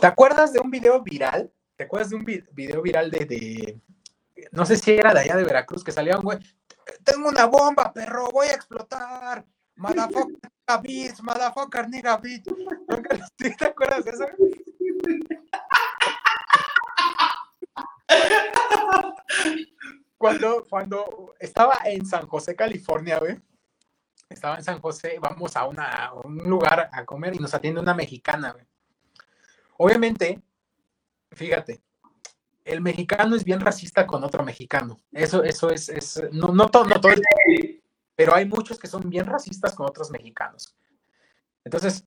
Speaker 2: ¿Te acuerdas de un video viral ¿Te acuerdas de un video viral de, no sé si era de allá de Veracruz, que salía un güey, tengo una bomba, perro, voy a explotar. Motherfucker nigga bitch, motherfucker nigga bitch. ¿Te acuerdas de eso? Cuando, cuando estaba en San José, California, güey, estaba en San José, vamos a, un lugar a comer y nos atiende una mexicana, güey. Obviamente, fíjate, el mexicano es bien racista con otro mexicano. Eso, eso es, es no, no, todo, no todo, pero hay muchos que son bien racistas con otros mexicanos. Entonces,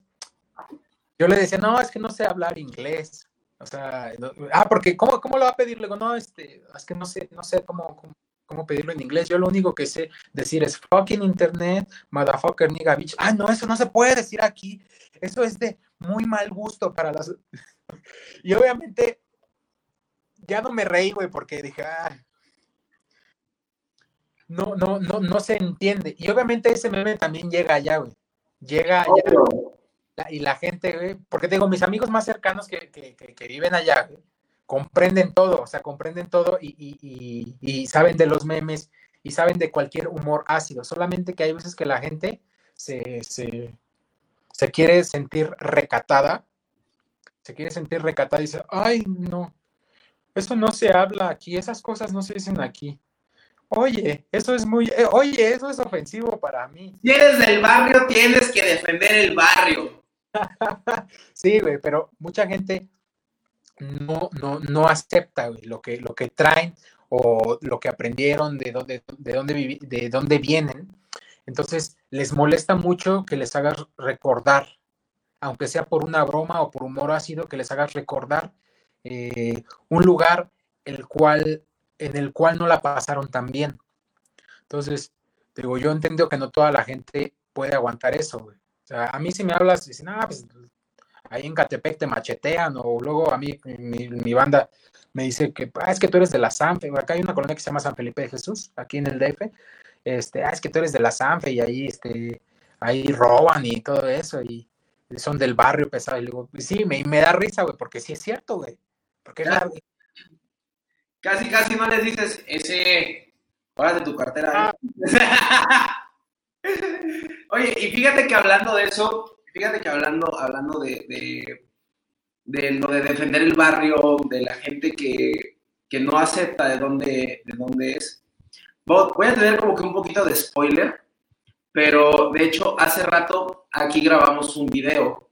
Speaker 2: yo le decía, no, es que no sé hablar inglés. O sea, ah, porque ¿cómo, ¿cómo lo va a pedir? Le digo, no, este, es que no sé, no sé cómo, cómo, pedirlo en inglés. Yo lo único que sé decir es fucking internet, motherfucker, nigga, bitch. Ah, no, eso no se puede decir aquí. Eso es de muy mal gusto para las... y obviamente ya no me reí, güey, porque dije, ah, no, no, no, no se entiende. Y obviamente ese meme también llega allá, güey. Llega allá. Y la gente, güey, porque tengo mis amigos más cercanos que, que, viven allá, comprenden todo, o sea, comprenden todo y, y, y, saben de los memes y saben de cualquier humor ácido. Solamente que hay veces que la gente se, se se quiere sentir recatada, se quiere sentir recatada y dice, ay, no, eso no se habla aquí, esas cosas no se dicen aquí. Oye, eso es muy, eh, oye, eso es ofensivo para mí.
Speaker 1: Si eres del barrio, tienes que defender el barrio.
Speaker 2: Sí, güey, pero mucha gente no, no, no acepta lo, que, lo que traen o lo que aprendieron, de dónde, de de vienen. Entonces, les molesta mucho que les hagas recordar, aunque sea por una broma o por humor ácido, que les hagas recordar eh, un lugar el cual, en el cual no la pasaron tan bien. Entonces, digo, yo entiendo que no toda la gente puede aguantar eso, O sea, a mí si me hablas, dicen, ah, pues ahí en Catepec te machetean, o luego a mí, mi, banda me dice que, ah, es que tú eres de la Sanfe, acá hay una colonia que se llama San Felipe de Jesús, aquí en el DF, este, ah, es que tú eres de la Sanfe y ahí, este, ahí roban y todo eso, y son del barrio pesado, y digo, pues sí, me, me da risa, güey, porque sí es cierto, güey, porque
Speaker 1: Casi, casi no les dices, ese, ahora de tu cartera.
Speaker 2: Ah.
Speaker 1: Oye, y fíjate que hablando de eso, fíjate que hablando, hablando de, de, lo de defender el barrio, de la gente que, no acepta de dónde, de dónde es, voy a tener como que un poquito de spoiler, pero de hecho hace rato aquí grabamos un video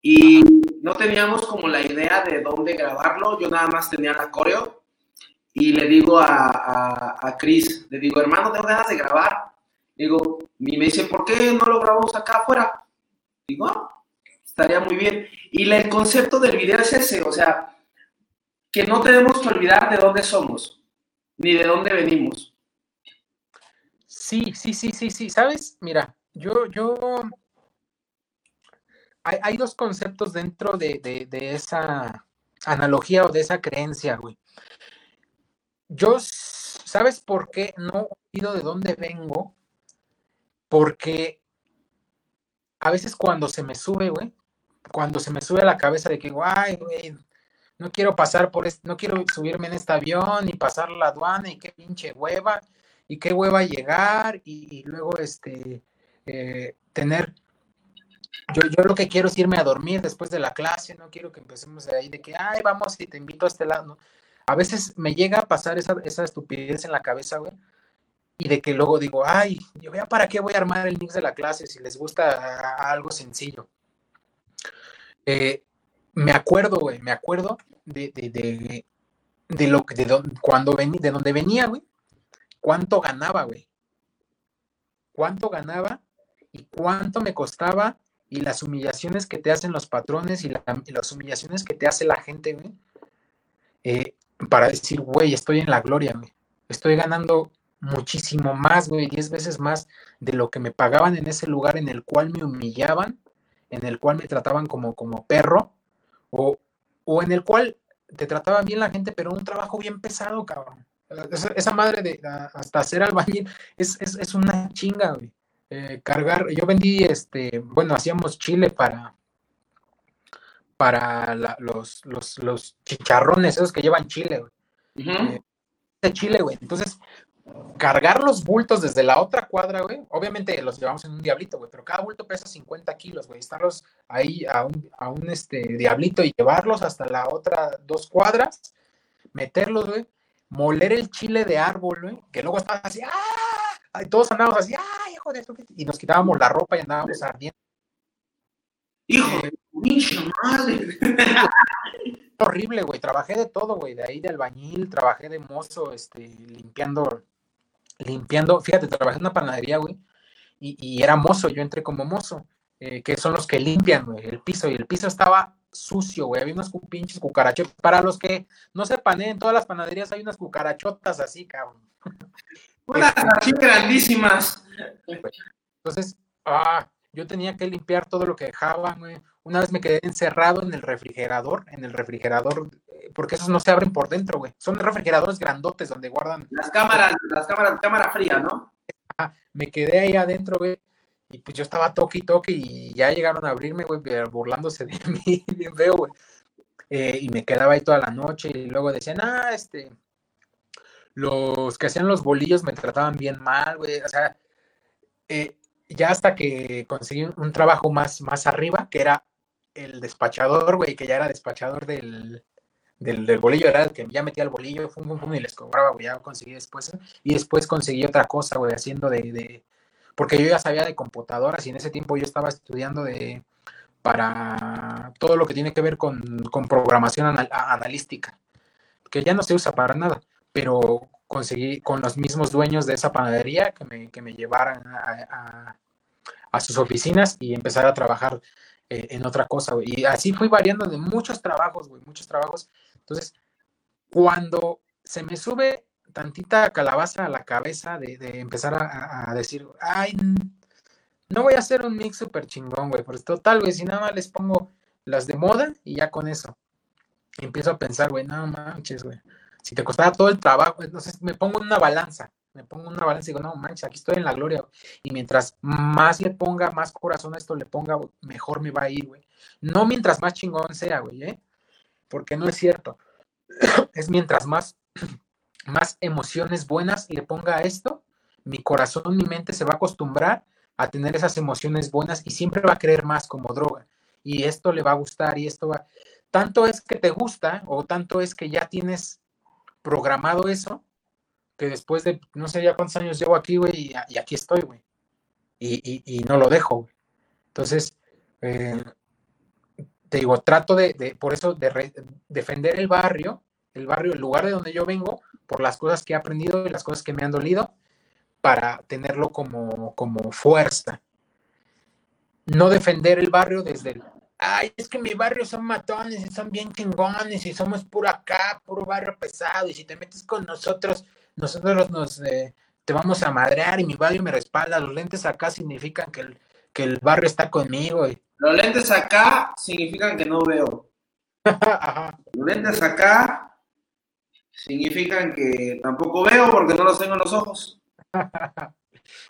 Speaker 1: y no teníamos como la idea de dónde grabarlo, yo nada más tenía la coreo y le digo a, a, a Chris, le digo, hermano, tengo ganas de grabar. Digo, y me dice, ¿por qué no lo grabamos acá afuera? Digo, ah, estaría muy bien. Y el concepto del video es ese, o sea, que no tenemos que olvidar de dónde somos, ni de dónde venimos.
Speaker 2: Sí, sí, sí, sí, sí. ¿Sabes? Mira, yo, yo, hay, dos conceptos dentro de, de, esa analogía o de esa creencia, güey. Yo, ¿sabes por qué no olvido de dónde vengo? Porque a veces cuando se me sube, güey, cuando se me sube a la cabeza de que, ay, güey, no quiero pasar por este, no quiero subirme en este avión y pasar la aduana y qué pinche hueva, y qué hueva llegar y, luego este, eh, tener, yo, yo lo que quiero es irme a dormir después de la clase, no quiero que empecemos de ahí de que, ay, vamos y te invito a este lado, A veces me llega a pasar esa, esa estupidez en la cabeza, güey, y de que luego digo, ay, yo vea para qué voy a armar el mix de la clase si les gusta algo sencillo. Eh, me acuerdo, güey, me acuerdo de, de, de, lo que, de cuando vení, de donde venía, güey, cuánto ganaba, güey. Cuánto ganaba y cuánto me costaba y las humillaciones que te hacen los patrones y, las humillaciones que te hace la gente, güey, eh, para decir, güey, estoy en la gloria, güey. Estoy ganando muchísimo más, güey, diez veces más de lo que me pagaban en ese lugar en el cual me humillaban, en el cual me trataban como, como perro, o, o en el cual te trataban bien la gente, pero un trabajo bien pesado, cabrón. Esa, madre de hasta hacer albañil es, es, es una chinga, güey. Eh, cargar, yo vendí, este, bueno, hacíamos chile para, para los, los, los, chicharrones, esos que llevan chile, güey. Eh, de chile, güey. Entonces, cargar los bultos desde la otra cuadra, güey, obviamente los llevamos en un diablito, güey, pero cada bulto pesa 50 kilos, güey, estarlos ahí a un, a un este, diablito y llevarlos hasta la otra dos cuadras, meterlos, güey, moler el chile de árbol, güey, que luego estaba así, ¡ah! Y todos andábamos así, ¡ah, hijo de esto! Y nos quitábamos la ropa y andábamos ardiendo.
Speaker 1: Hijo de madre.
Speaker 2: horrible, güey. Trabajé de todo, güey. De ahí de albañil, trabajé de mozo, este, limpiando limpiando, fíjate, trabajé en una panadería, güey, y, era mozo, yo entré como mozo, eh, que son los que limpian, güey, el piso, y el piso estaba sucio, güey, había unos pinches cucarachotas, para los que no sepan, ¿eh? en todas las panaderías hay unas cucarachotas así, cabrón.
Speaker 1: Unas así grandísimas.
Speaker 2: Entonces, ah, yo tenía que limpiar todo lo que dejaban, güey. Una vez me quedé encerrado en el refrigerador, en el refrigerador, eh, porque esos no se abren por dentro, güey. Son refrigeradores grandotes donde guardan.
Speaker 1: Las cámaras, las cámaras, cámara fría, ¿no?
Speaker 2: me quedé ahí adentro, güey. Y pues yo estaba toque y toque y ya llegaron a abrirme, güey, burlándose de mí, bien feo, güey. Eh, y me quedaba ahí toda la noche y luego decían, ah, este, los que hacían los bolillos me trataban bien mal, güey. O sea, eh, ya hasta que conseguí un trabajo más, más arriba, que era el despachador, güey, que ya era despachador del, del, bolillo, era el que ya metía el bolillo, y les cobraba, güey, ya conseguí después. Y después conseguí otra cosa, güey, haciendo de, porque yo ya sabía de computadoras y en ese tiempo yo estaba estudiando de, para todo lo que tiene que ver con, programación analística, que ya no se usa para nada, pero conseguí con los mismos dueños de esa panadería que me, que me llevaran a, a, sus oficinas y empezar a trabajar eh, en otra cosa, güey. Y así fui variando de muchos trabajos, güey, muchos trabajos. Entonces, cuando se me sube tantita calabaza a la cabeza de, empezar a, decir, ay, no voy a hacer un mix súper chingón, güey, pues total, güey, si nada más les pongo las de moda y ya con eso. empiezo a pensar, güey, no manches, güey si te costaba todo el trabajo, entonces me pongo una balanza, me pongo una balanza y digo, no manches, aquí estoy en la gloria. Y mientras más le ponga, más corazón a esto le ponga, mejor me va a ir, güey. No mientras más chingón sea, güey, ¿eh? Porque no es cierto. es mientras más, más emociones buenas le ponga a esto, mi corazón, mi mente se va a acostumbrar a tener esas emociones buenas y siempre va a querer más como droga. Y esto le va a gustar y esto va... Tanto es que te gusta o tanto es que ya tienes programado eso, que después de no sé ya cuántos años llevo aquí, güey, y, aquí estoy, güey. Y, no lo dejo, güey. Entonces, eh, te digo, trato de, por eso, de defender el barrio, el barrio, el lugar de donde yo vengo, por las cosas que he aprendido y las cosas que me han dolido, para tenerlo como, como fuerza. No defender el barrio desde el, ay, es que mi barrio son matones y son bien chingones y somos puro acá, puro barrio pesado y si te metes con nosotros, nosotros nos eh, te vamos a madrear y mi barrio me respalda. Los lentes acá significan que el, que el barrio está conmigo.
Speaker 1: Los lentes acá significan que no veo. Los lentes acá significan que tampoco veo porque no los tengo en los ojos.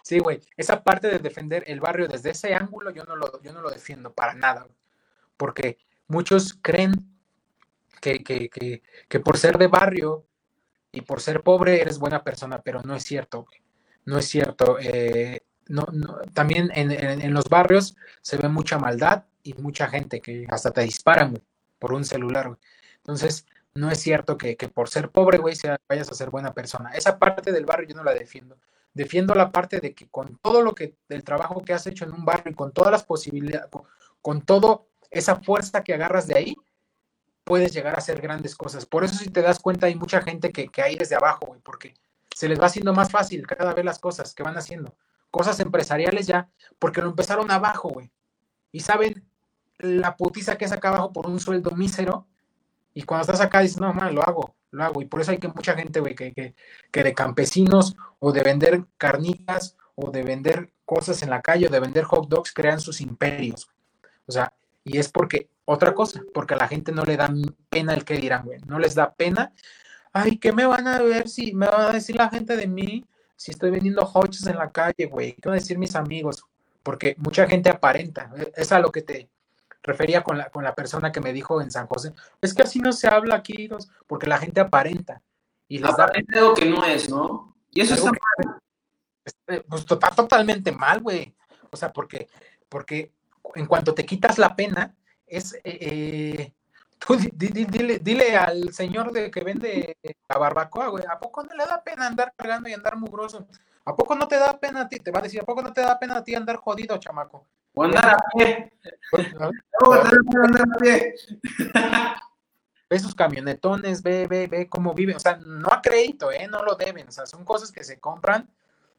Speaker 2: Sí, güey, esa parte de defender el barrio desde ese ángulo yo no lo, yo no lo defiendo para nada porque muchos creen que, por ser de barrio y por ser pobre eres buena persona, pero no es cierto, no es cierto. Eh, no, también en, los barrios se ve mucha maldad y mucha gente que hasta te disparan por un celular. Entonces, no es cierto que, por ser pobre, güey, vayas a ser buena persona. Esa parte del barrio yo no la defiendo. Defiendo la parte de que con todo lo que, del trabajo que has hecho en un barrio y con todas las posibilidades, con todo esa fuerza que agarras de ahí, puedes llegar a hacer grandes cosas. Por eso si te das cuenta hay mucha gente que, que hay desde abajo, güey, porque se les va haciendo más fácil cada vez las cosas que van haciendo. Cosas empresariales ya, porque lo empezaron abajo, güey. Y saben la putiza que es acá abajo por un sueldo mísero. Y cuando estás acá dices, no, man, lo hago, lo hago. Y por eso hay que mucha gente, güey, que, que, que de campesinos o de vender carnitas o de vender cosas en la calle o de vender hot dogs crean sus imperios. O sea, y es porque, otra cosa, porque a la gente no le da pena el que dirán, güey. No les da pena. Ay, ¿qué me van a ver si me van a decir la gente de mí si estoy vendiendo hoches en la calle, güey? ¿Qué van a decir mis amigos? Porque mucha gente aparenta. E, es a lo que te refería con la, con la persona que me dijo en San José. Es que así no se habla aquí, porque la gente aparenta.
Speaker 1: Y les aparenta algo que no es, ¿no? Y eso está mal.
Speaker 2: Pues está totalmente mal, güey. O sea, porque, porque en cuanto te quitas la pena, es, eh, eh tú dile, dile, al señor de que vende la barbacoa, güey, ¿a poco no le da pena andar cargando y andar mugroso? ¿A poco no te da pena a ti? Te va a decir, ¿a poco no te da pena a ti andar jodido, chamaco?
Speaker 1: O andar a pie. andar
Speaker 2: a pie. Ve sus camionetones, ve, ve, ve cómo viven. O sea, no a crédito, ¿eh? No lo deben. O sea, son cosas que se compran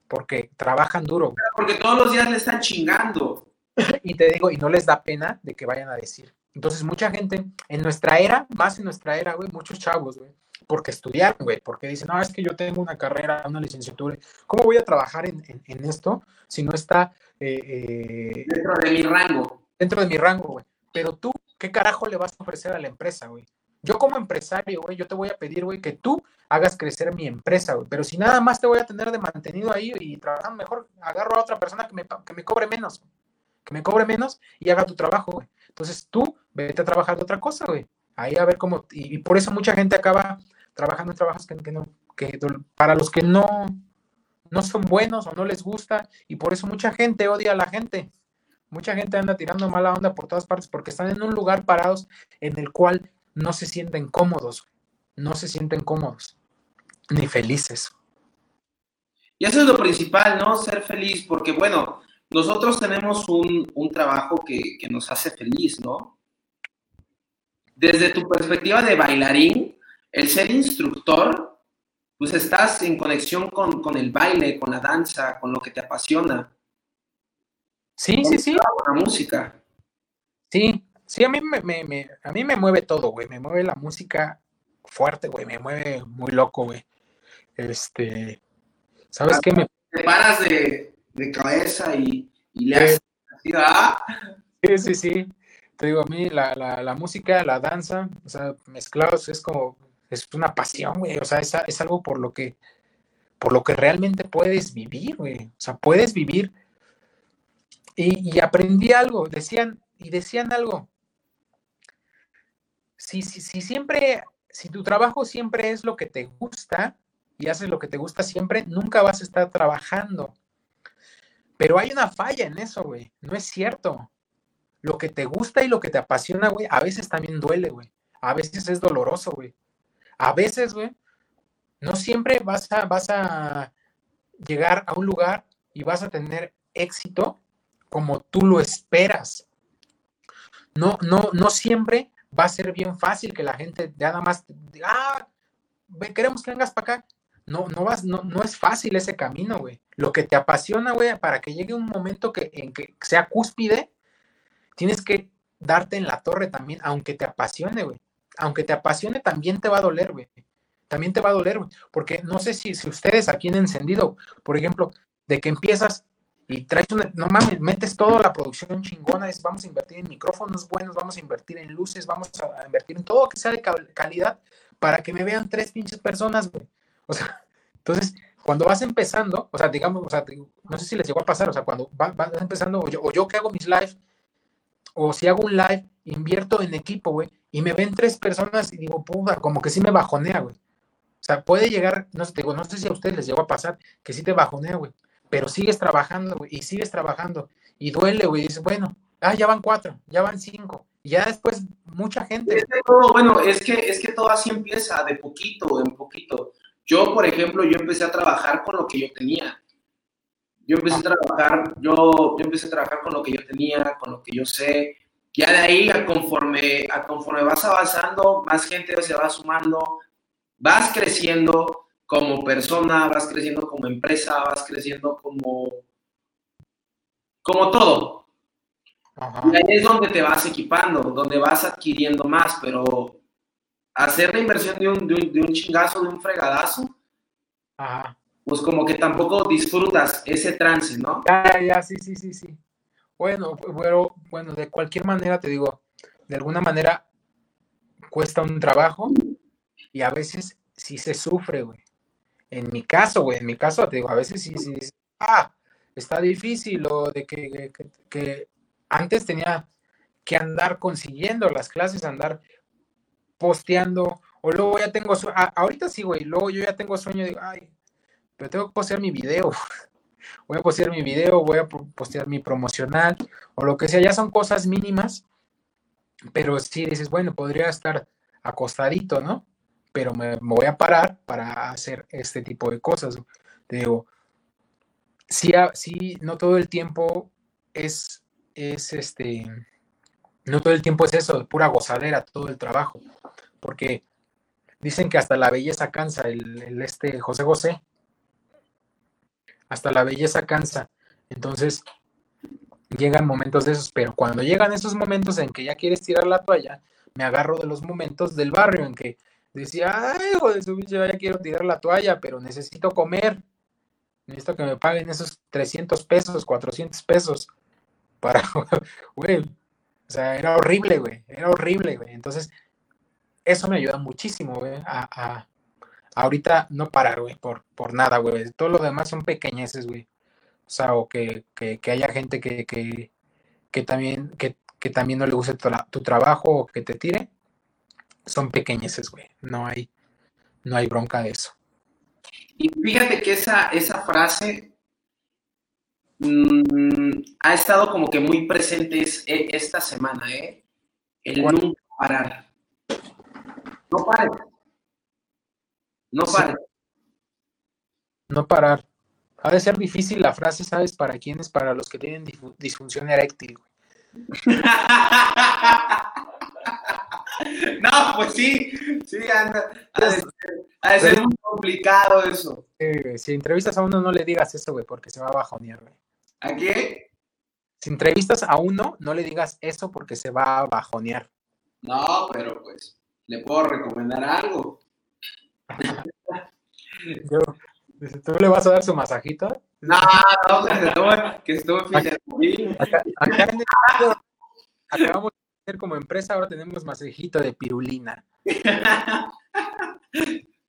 Speaker 2: porque trabajan duro.
Speaker 1: Porque todos los días le están chingando.
Speaker 2: y te digo, y no les da pena de que vayan a decir. Entonces, mucha gente, en nuestra era, más en nuestra era, güey, muchos chavos, güey, porque estudiaron, güey, porque dicen, no, es que yo tengo una carrera, una licenciatura, ¿cómo voy a trabajar en, esto si no está...
Speaker 1: Eh, eh, dentro de mi rango.
Speaker 2: Dentro de mi rango, güey. Pero tú, ¿qué carajo le vas a ofrecer a la empresa, güey? Yo como empresario, güey, yo te voy a pedir, güey, que tú hagas crecer mi empresa, güey. Pero si nada más te voy a tener de mantenido ahí y trabajando mejor, agarro a otra persona que me, que me cobre menos que me cobre menos y haga tu trabajo, güey. Entonces tú vete a trabajar de otra cosa, güey. Ahí a ver cómo, y, por eso mucha gente acaba trabajando en trabajos que, no, que para los que no, no son buenos o no les gusta y por eso mucha gente odia a la gente. Mucha gente anda tirando mala onda por todas partes porque están en un lugar parados en el cual no se sienten cómodos, no se sienten cómodos ni felices.
Speaker 1: Y eso es lo principal, ¿no? Ser feliz, porque bueno, nosotros tenemos un, trabajo que, nos hace feliz, ¿no? Desde tu perspectiva de bailarín, el ser instructor, pues estás en conexión con, con el baile, con la danza, con lo que te apasiona.
Speaker 2: Sí, sí, sí.
Speaker 1: La música.
Speaker 2: Sí, sí, a mí me, a mí me mueve todo, güey. Me mueve la música fuerte, güey. Me mueve muy loco, güey. Este, ¿sabes qué? Me...
Speaker 1: Te paras de, cabeza y, le haces.
Speaker 2: Sí, sí, sí. Te digo, a mí la, la, música, la danza, o sea, mezclados es como, es una pasión, güey. O sea, es, es algo por lo que, por lo que realmente puedes vivir, güey. O sea, puedes vivir y, aprendí algo, decían, y decían algo. Si, si, si siempre, si tu trabajo siempre es lo que te gusta y haces lo que te gusta siempre, nunca vas a estar trabajando. Pero hay una falla en eso, güey. No es cierto. Lo que te gusta y lo que te apasiona, güey, a veces también duele, güey. A veces es doloroso, güey. A veces, güey, no siempre vas a, vas a llegar a un lugar y vas a tener éxito como tú lo esperas. No, no, no siempre va a ser bien fácil que la gente nada más diga, ah, queremos que vengas para acá. No, no vas, no, no es fácil ese camino, güey. Lo que te apasiona, güey, para que llegue un momento que, en que sea cúspide, tienes que darte en la torre también, aunque te apasione, güey. Aunque te apasione, también te va a doler, güey. También te va a doler, güey. Porque no sé si, si ustedes aquí en encendido, por ejemplo, de que empiezas y traes una, no mames, metes toda la producción chingona, es, vamos a invertir en micrófonos buenos, vamos a invertir en luces, vamos a invertir en todo que sea de calidad para que me vean tres pinches personas, güey. O sea, entonces, cuando vas empezando, o sea, digamos, o sea, no sé si les llegó a pasar, o sea, cuando vas, empezando, o yo, o yo que hago mis lives, o si hago un live, invierto en equipo, güey, y me ven tres personas y digo, puta, como que sí me bajonea, güey. O sea, puede llegar, no sé, digo, no sé si a ustedes les llegó a pasar, que sí te bajonea, güey pero sigues trabajando, güey, y sigues trabajando, y duele, güey, y dices, bueno, ah, ya van cuatro, ya van cinco, y ya después mucha gente.
Speaker 1: bueno, es que, es que todo así empieza, de poquito en poquito. Yo, por ejemplo, yo empecé a trabajar con lo que yo tenía. Yo empecé a trabajar, yo, yo empecé a trabajar con lo que yo tenía, con lo que yo sé. Ya de ahí, a conforme, a conforme vas avanzando, más gente se va sumando, vas creciendo, como persona, vas creciendo como empresa, vas creciendo como, como todo. Y ahí es donde te vas equipando, donde vas adquiriendo más, pero hacer la inversión de un, de un, chingazo, de un fregadazo, pues como que tampoco disfrutas ese trance, ¿no?
Speaker 2: Ya, ya, sí, sí, sí, sí. Bueno, bueno, bueno, de cualquier manera te digo, de alguna manera cuesta un trabajo y a veces sí se sufre, güey en mi caso, güey, en mi caso, te digo, a veces sí, sí, ah, está difícil, o de que, que, antes tenía que andar consiguiendo las clases, andar posteando, o luego ya tengo, ahorita sí, güey, luego yo ya tengo sueño, digo, ay, pero tengo que postear mi video, voy a postear mi video, voy a postear mi promocional, o lo que sea, ya son cosas mínimas, pero sí dices, bueno, podría estar acostadito, ¿no? pero me, voy a parar para hacer este tipo de cosas. Te digo, sí, sí, no todo el tiempo es, es este, no todo el tiempo es eso, pura gozadera, todo el trabajo, porque dicen que hasta la belleza cansa, el, este José José, hasta la belleza cansa. Entonces, llegan momentos de esos, pero cuando llegan esos momentos en que ya quieres tirar la toalla, me agarro de los momentos del barrio en que decía, ay, hijo de su ya quiero tirar la toalla, pero necesito comer. Necesito que me paguen esos 300 pesos, 400 pesos para, güey. O sea, era horrible, güey. Era horrible, güey. Entonces, eso me ayuda muchísimo, güey, a, ahorita no parar, güey, por, por nada, güey. Todo lo demás son pequeñeces, güey. O sea, o que, que, que haya gente que, que, que también, que, que, también no le guste tu, tu trabajo o que te tire son pequeñeces, güey. No hay, no hay bronca de eso.
Speaker 1: Y fíjate que esa, esa frase mm, ha estado como que muy presente e, esta semana, ¿eh? El nunca parar. No pares. No pares.
Speaker 2: No parar. Ha de ser difícil la frase, ¿sabes? ¿Para quiénes? Para los que tienen disfunción eréctil,
Speaker 1: No, pues sí, sí, anda. Ha de, ser, muy complicado eso.
Speaker 2: si entrevistas a uno, no le digas eso, güey, porque se va a bajonear, güey.
Speaker 1: ¿A qué?
Speaker 2: Si entrevistas a uno, no le digas eso porque se va a bajonear.
Speaker 1: No, pero pues, le puedo recomendar algo.
Speaker 2: Yo, ¿Tú le vas a dar su masajito?
Speaker 1: No, no, que estuvo, que estuvo acá, acá, en
Speaker 2: el, acabamos de hacer como empresa, ahora tenemos masajito de pirulina.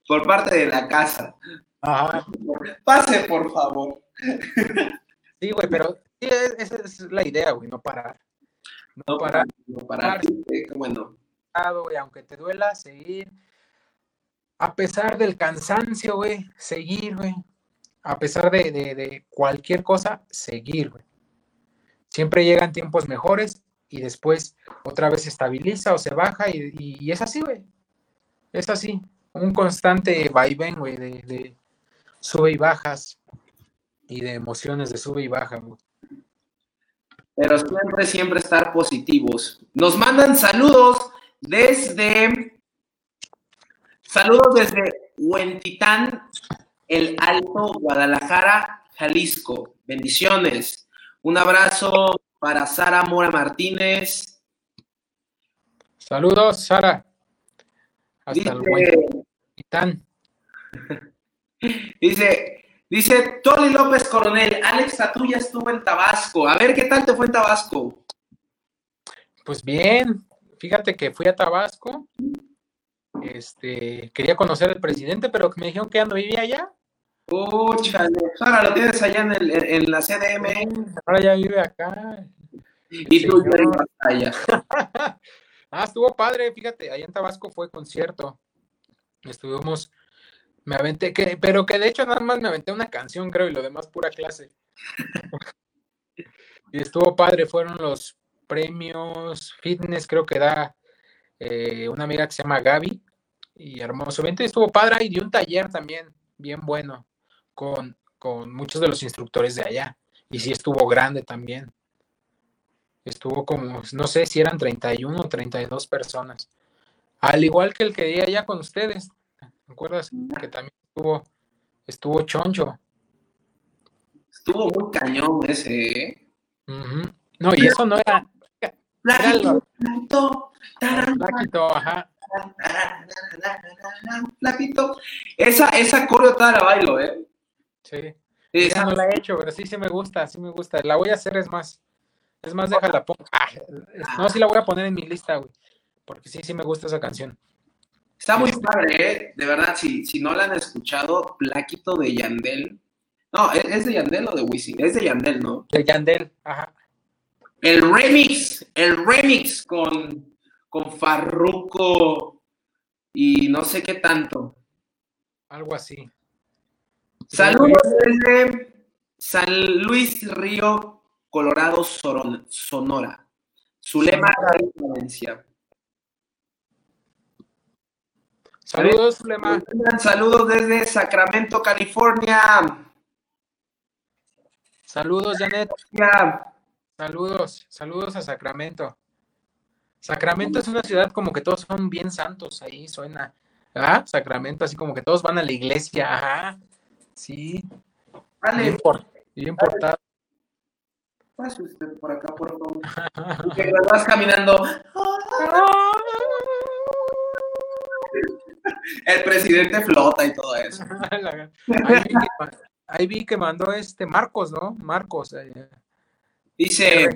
Speaker 1: Por parte de la casa. Ajá. Pase, por favor.
Speaker 2: Sí, güey, pero sí, esa es la idea, güey, no parar.
Speaker 1: No, parar. No parar. Bueno.
Speaker 2: Aunque te duela, seguir a pesar del cansancio, güey, seguir, güey. A pesar de, cualquier cosa, seguir, güey. Siempre llegan tiempos mejores y después otra vez se estabiliza o se baja y, es así, güey. Es así. Un constante vaivén, güey, de, de, sube y bajas y de emociones de sube y baja, güey.
Speaker 1: Pero siempre, siempre estar positivos. Nos mandan saludos desde Saludos desde Huentitán, el Alto, Guadalajara, Jalisco. Bendiciones. Un abrazo para Sara Mora Martínez.
Speaker 2: Saludos, Sara. Hasta el Huentitán.
Speaker 1: Dice, dice Tony López Coronel, Alex Tatuya estuvo en Tabasco. A ver, ¿qué tal te fue en Tabasco?
Speaker 2: Pues bien, fíjate que fui a Tabasco este, quería conocer al presidente, pero me dijeron que ya no vivía allá.
Speaker 1: Oh, ahora lo tienes allá en, la CDM.
Speaker 2: Ahora ya vive acá.
Speaker 1: Y tú allá.
Speaker 2: ah, estuvo padre, fíjate, allá en Tabasco fue concierto. Estuvimos, me aventé, que, pero que de hecho nada más me aventé una canción, creo, y lo demás pura clase. y estuvo padre, fueron los premios fitness, creo que da eh, una amiga que se llama Gaby, y y estuvo padre, y dio un taller también bien bueno con, con muchos de los instructores de allá, y sí estuvo grande también. Estuvo como, no sé si eran 31 o 32 personas. Al igual que el que di allá con ustedes. ¿Te acuerdas? Que también estuvo, estuvo choncho.
Speaker 1: Estuvo muy cañón ese, ¿eh?
Speaker 2: No, y eso no era. era ajá.
Speaker 1: Esa, esa coreo toda la bailo, ¿eh?
Speaker 2: Sí. Esa no la he hecho, pero sí, sí me gusta, sí me gusta. La voy a hacer, es más. Es más, déjala. Ah, no, sí la voy a poner en mi lista, güey. Porque sí, sí me gusta esa canción.
Speaker 1: Está muy padre, ¿eh? De verdad, si, si no la han escuchado, Plaquito de Yandel. No, ¿es de Yandel o de Wisin? Es de Yandel, ¿no?
Speaker 2: De Yandel, ajá.
Speaker 1: El remix, el remix con con Farruco y no sé qué tanto.
Speaker 2: Algo así.
Speaker 1: Saludos desde San Luis Río, Colorado, Sonora. Zulema Valencia.
Speaker 2: Saludos, Zulema.
Speaker 1: Saludos desde Sacramento, California.
Speaker 2: Saludos, Janet. Saludos, saludos a Sacramento. Sacramento es una ciudad como que todos son bien santos, ahí suena. Ah, Sacramento, así como que todos van a la iglesia, ajá. Sí. Vale. Bien, por, bien portado.
Speaker 1: Pase usted por acá, por favor. que vas caminando. El presidente flota y todo eso.
Speaker 2: ahí, vi que, mandó este Marcos, ¿no? Marcos.
Speaker 1: Eh. Dice,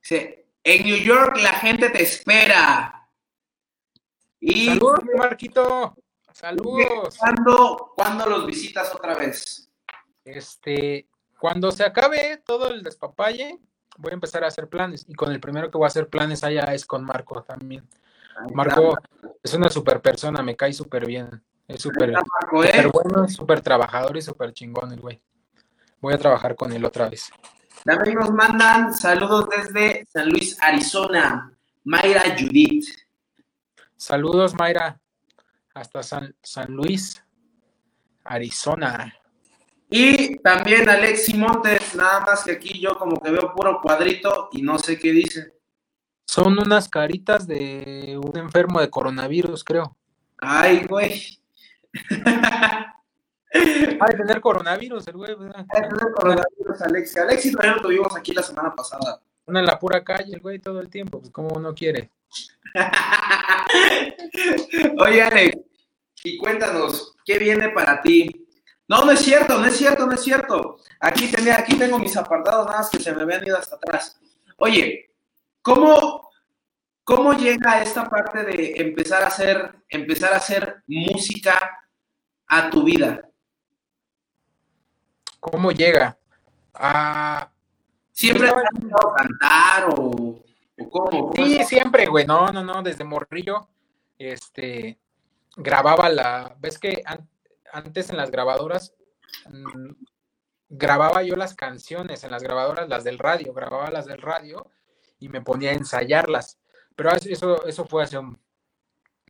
Speaker 1: dice, en New York la gente te espera.
Speaker 2: Y Saludos, Marquito. Saludos.
Speaker 1: ¿Cuándo, los visitas otra vez?
Speaker 2: Este, cuando se acabe todo el despapalle, voy a empezar a hacer planes. Y con el primero que voy a hacer planes allá es con Marco también. Marco es una super persona, me cae súper bien. Es súper
Speaker 1: ¿eh?
Speaker 2: súper bueno, súper trabajador y súper chingón el güey. Voy a trabajar con él otra vez.
Speaker 1: También nos mandan saludos desde San Luis, Arizona. Mayra Judith.
Speaker 2: Saludos, Mayra. Hasta San, San Luis, Arizona.
Speaker 1: Y también Alexi Montes, nada más que aquí yo como que veo puro cuadrito y no sé qué dice.
Speaker 2: Son unas caritas de un enfermo de coronavirus, creo.
Speaker 1: Ay, güey.
Speaker 2: Ha de tener coronavirus el güey, ¿verdad?
Speaker 1: Coronavirus, Alexi. Alexi también lo tuvimos aquí la semana pasada.
Speaker 2: Anda en la pura calle el güey todo el tiempo, pues como uno quiere.
Speaker 1: Oye, Alex, y cuéntanos, ¿qué viene para ti? No, no es cierto, no es cierto, no es cierto. Aquí, tenía, aquí tengo mis apartados nada más que se me habían ido hasta atrás. Oye, ¿cómo, cómo llega esta parte de empezar a hacer, empezar a hacer música a tu vida?
Speaker 2: ¿Cómo llega? Ah,
Speaker 1: ¿Siempre has intentado cantar o, o cómo? ¿Cómo
Speaker 2: Sí, siempre, güey. No, no, no, desde morrillo, este, grababa la, ves que an- antes en las grabadoras mm, grababa yo las canciones en las grabadoras, las del radio, grababa las del radio y me ponía a ensayarlas. Pero eso, eso fue hace un-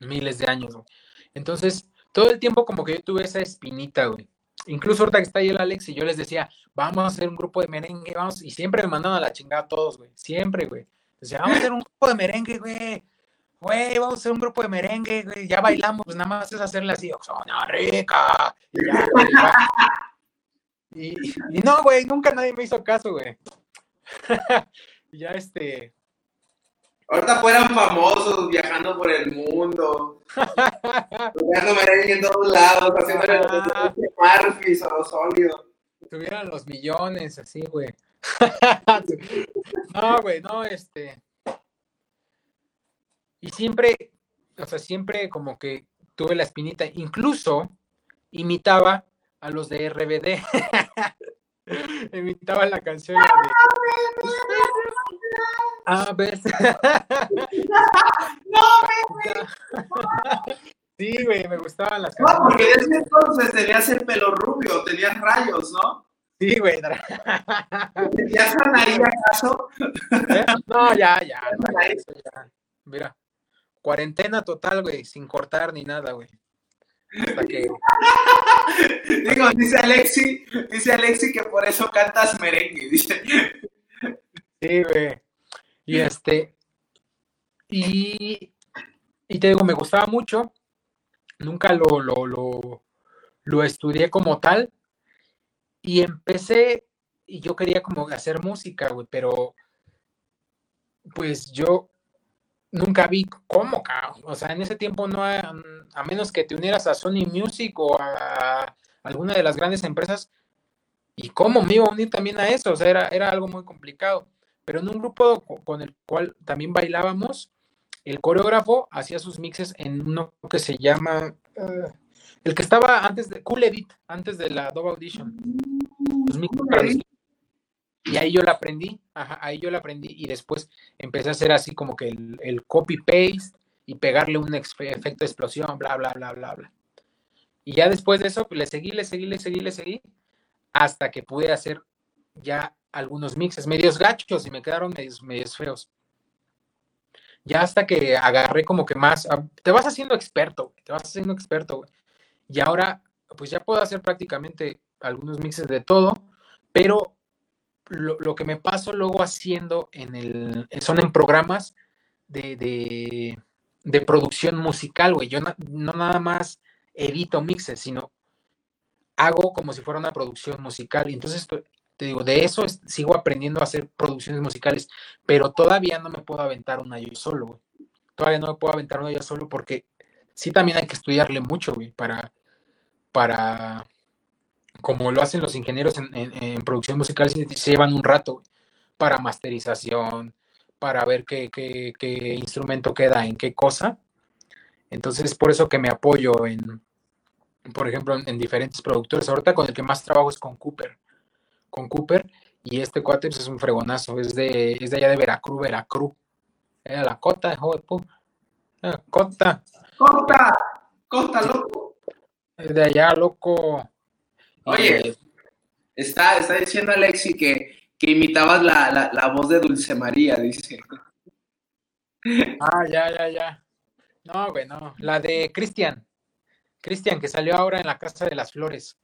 Speaker 2: miles de años, güey. Entonces, todo el tiempo como que yo tuve esa espinita, güey. Incluso ahorita que está ahí el Alex y yo les decía, vamos a hacer un grupo de merengue, vamos, y siempre me mandaban a la chingada a todos, güey. Siempre, güey. Decía, vamos a hacer un grupo de merengue, güey. Güey, vamos a hacer un grupo de merengue, güey. Ya bailamos, pues nada más es hacerle así, Oxona rica. Y, ya. Y- no, güey, nunca nadie me hizo caso, güey. Ya este.
Speaker 1: Ahorita fueran famosos viajando por el mundo, tocando merengue en todos lados, haciendo
Speaker 2: Ajá.
Speaker 1: Murphy, solo sólido.
Speaker 2: tuvieran los millones, así, güey. no, güey, no, este. Y siempre, o sea, siempre como que tuve la espinita, incluso imitaba a los de RBD. imitaba la canción la de. A ver. Sí, güey, me gustaban las
Speaker 1: No,
Speaker 2: canciones.
Speaker 1: porque desde entonces tenías el pelo rubio, tenías rayos, ¿no?
Speaker 2: Sí, güey.
Speaker 1: ¿Ya sanaría acaso?
Speaker 2: ¿Eh? No, ya, ya, no, ya, eso ya. Mira, cuarentena total, güey, sin cortar ni nada, güey. Hasta que,
Speaker 1: Digo, dice Alexi, dice Alexi que por eso cantas merengue, dice.
Speaker 2: sí, güey. Y este, y, y te digo, me gustaba mucho. Nunca lo, lo, lo, lo estudié como tal. Y empecé, y yo quería como hacer música, güey, pero pues yo nunca vi cómo, cabrón. O sea, en ese tiempo no, a, a menos que te unieras a Sony Music o a alguna de las grandes empresas, y cómo me iba a unir también a eso, o sea, era, era algo muy complicado. Pero en un grupo co- con el cual también bailábamos, el coreógrafo hacía sus mixes en uno que se llama, eh, el que estaba antes de, Cool Edit, antes de la Dove Audition. Los mixes y ahí yo la aprendí, ahí yo la aprendí y después empecé a hacer así como que el, copy-paste y pegarle un efecto de explosión, bla, bla, bla, bla, bla. Y ya después de eso, pues le seguí, le seguí, le seguí, le seguí, hasta que pude hacer ya algunos mixes medios gachos y me quedaron medios, feos. Ya hasta que agarré como que más, ah, te vas haciendo experto, te vas haciendo experto. Y ahora, pues ya puedo hacer prácticamente algunos mixes de todo, pero lo, lo que me paso luego haciendo en el, son en programas de, de, de producción musical, güey. Yo na- no nada más edito mixes, sino hago como si fuera una producción musical. Y entonces, to- te digo, de eso es- sigo aprendiendo a hacer producciones musicales, pero todavía no me puedo aventar una yo solo, güey. Todavía no me puedo aventar una yo solo porque sí también hay que estudiarle mucho, güey, para, para, como lo hacen los ingenieros en, en- en producción musical, se, llevan un rato para masterización, para ver qué, qué- qué instrumento queda en qué cosa. Entonces, es por eso que me apoyo en, por ejemplo, en, en diferentes productores. Ahorita con el que más trabajo es con Cooper. Con Cooper. Y este cuate pues, es un fregonazo. Es de, es de allá de Veracruz, Veracruz. Era la cota, hijo de pu- La cota.
Speaker 1: Costa, Costa, loco.
Speaker 2: De allá, loco.
Speaker 1: Oye, está, está diciendo Alexi que, que imitabas la, la, la voz de Dulce María, dice.
Speaker 2: Ah, ya, ya, ya. No, güey, no. La de Cristian. Cristian, que salió ahora en la Casa de las Flores.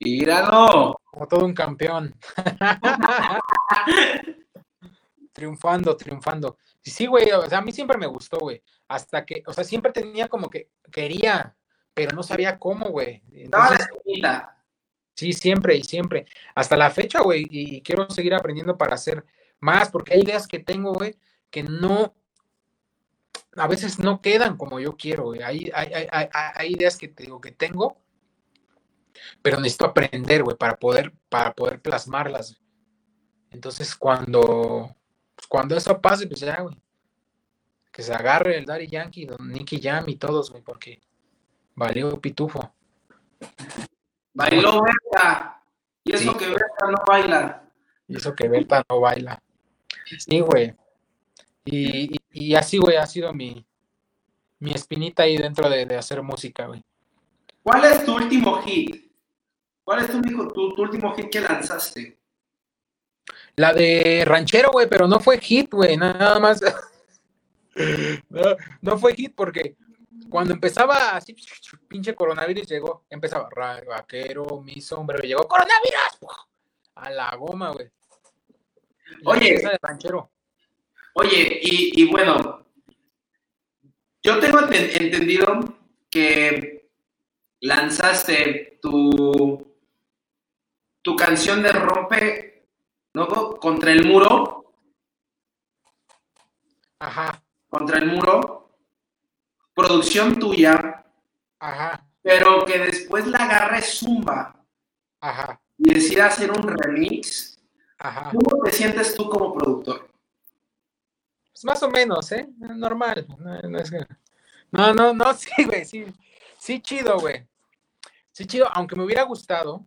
Speaker 1: ¡Míralo!
Speaker 2: Como todo un campeón. triunfando, triunfando. Sí, güey, o sea, a mí siempre me gustó, güey. Hasta que, o sea, siempre tenía como que quería, pero no sabía cómo, güey. Entonces, sí, siempre y siempre. Hasta la fecha, güey, y quiero seguir aprendiendo para hacer más, porque hay ideas que tengo, güey, que no, a veces no quedan como yo quiero, güey. Hay, hay, hay, hay ideas que, te digo, que tengo, pero necesito aprender, güey, para poder, para poder plasmarlas. Entonces, cuando, pues, cuando eso pase, pues ya, güey, que se agarre el Daddy Yankee, Don Nicky Jam y todos, güey, porque valió pitufo.
Speaker 1: Bailó Berta. Y eso que Berta no baila.
Speaker 2: Y eso que Berta no baila. Sí, güey. Y, así, güey, ha sido mi, mi espinita ahí dentro de, hacer música, güey.
Speaker 1: ¿Cuál es tu último hit? ¿Cuál es tu, tu, último hit que lanzaste?
Speaker 2: La de Ranchero, güey, pero no fue hit, güey, nada más. no, fue hit porque cuando empezaba así, pinche coronavirus llegó, empezaba, vaquero, mi sombrero, llegó coronavirus, a la goma, güey.
Speaker 1: Oye,
Speaker 2: de ranchero.
Speaker 1: Oye, y, bueno, yo tengo entendido que lanzaste tu, tu canción de Rompe ¿no? contra el muro.
Speaker 2: Ajá.
Speaker 1: Contra el muro. Producción tuya.
Speaker 2: Ajá.
Speaker 1: Pero que después la agarre Zumba.
Speaker 2: Ajá.
Speaker 1: Y decida hacer un remix.
Speaker 2: Ajá.
Speaker 1: ¿Cómo te sientes tú como productor?
Speaker 2: Pues más o menos, ¿eh? Normal. No, no, no, sí, güey, sí. Sí, chido, güey. Sí, chido, aunque me hubiera gustado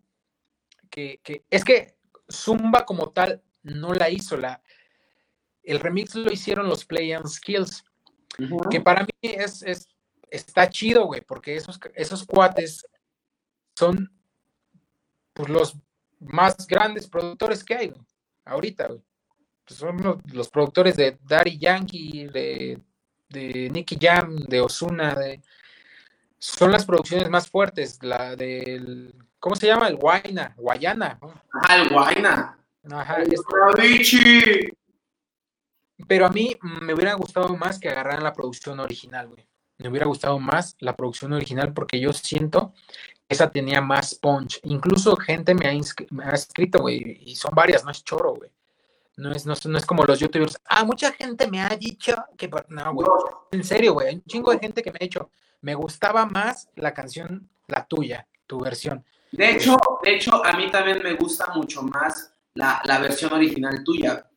Speaker 2: que, que, es que Zumba como tal no la hizo, la, el remix lo hicieron los Play and Skills, que para mí es, es está chido, güey, porque esos, esos cuates son pues, los más grandes productores que hay, güey, ahorita, güey. Pues, son los, productores de Daddy Yankee, de, de Nicky Jam, de Osuna, de, son las producciones más fuertes, la del, ¿cómo se llama? El Guayna, Guayana.
Speaker 1: Ajá, el Guayna.
Speaker 2: Ajá. Pero a mí me hubiera gustado más que agarraran la producción original, güey. Me hubiera gustado más la producción original porque yo siento que esa tenía más punch. Incluso gente me ha, escrito, güey, y son varias, no es choro, güey. No es, no, es como los youtubers. Ah, mucha gente me ha dicho que. No, güey. En serio, güey. Hay un chingo de gente que me ha dicho. Me gustaba más la canción, la tuya, tu versión.
Speaker 1: De hecho, de hecho, a mí también me gusta mucho más la, versión original tuya.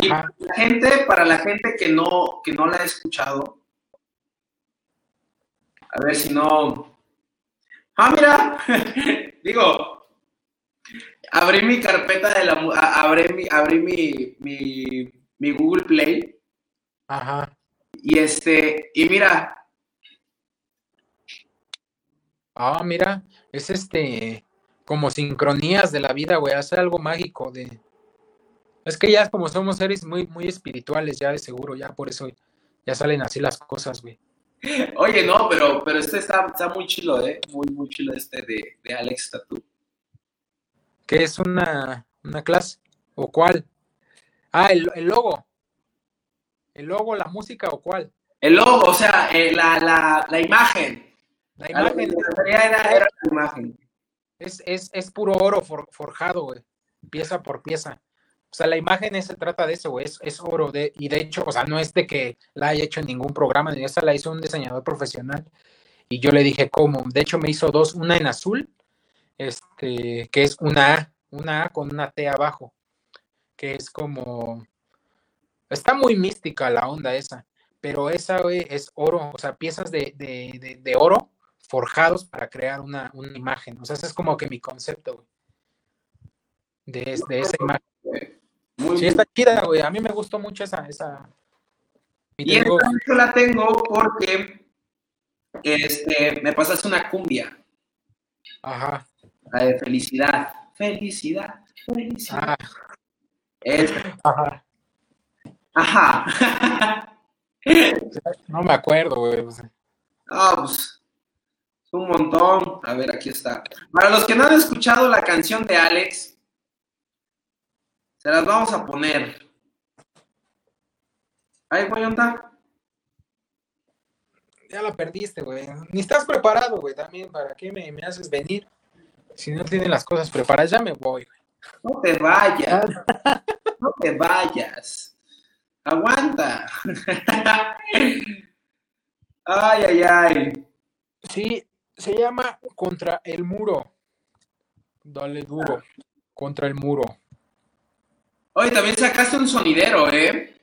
Speaker 1: Y la gente, para la gente que no, que no la ha escuchado, a ver si no. Ah, mira, digo, abrí mi carpeta de la abrí mi, abrí mi, mi, Google Play.
Speaker 2: Ajá.
Speaker 1: Y este, y mira.
Speaker 2: Ah, mira, es este como sincronías de la vida, güey, hace algo mágico de es que ya como somos seres muy muy espirituales ya de seguro, ya por eso ya salen así las cosas, güey.
Speaker 1: Oye, no, pero pero este está, está muy chilo, eh, muy muy chilo este de, de Alex Tattoo.
Speaker 2: ¿Qué es una, clase? ¿O cuál? Ah, el, logo. ¿El logo, la música o cuál?
Speaker 1: El logo, o sea, eh, la, imagen.
Speaker 2: La imagen.
Speaker 1: Era, la imagen.
Speaker 2: Es, es, puro oro forjado, güey. Pieza por pieza. O sea, la imagen se trata de eso, güey. Es, oro. De, y de hecho, o sea, no es de que la haya hecho en ningún programa, ni esa la hizo un diseñador profesional. Y yo le dije, ¿cómo? De hecho, me hizo dos, una en azul este, que es una A, una A con una T abajo, que es como, está muy mística la onda esa, pero esa es oro, o sea, piezas de, oro forjados para crear una, imagen, o sea, ese es como que mi concepto, de, esa imagen. Muy sí, está chida, güey, a mí me gustó mucho esa, esa...
Speaker 1: Y, esa la tengo porque este, me pasaste una cumbia.
Speaker 2: Ajá.
Speaker 1: La de felicidad. Felicidad. Felicidad.
Speaker 2: Ah, ajá.
Speaker 1: Ajá.
Speaker 2: No me acuerdo, güey.
Speaker 1: Ah, pues, es un montón. A ver, aquí está. Para los que no han escuchado la canción de Alex, se las vamos a poner. Ay, güey.
Speaker 2: Ya la perdiste, güey. Ni estás preparado, güey, también. ¿Para qué me, me haces venir? Si no tienen las cosas preparadas, ya me voy, güey.
Speaker 1: No te vayas. No te vayas. Aguanta. Ay, ay, ay.
Speaker 2: Sí, se llama Contra el Muro. Dale duro. Contra el muro.
Speaker 1: Oye, también sacaste un sonidero, ¿eh?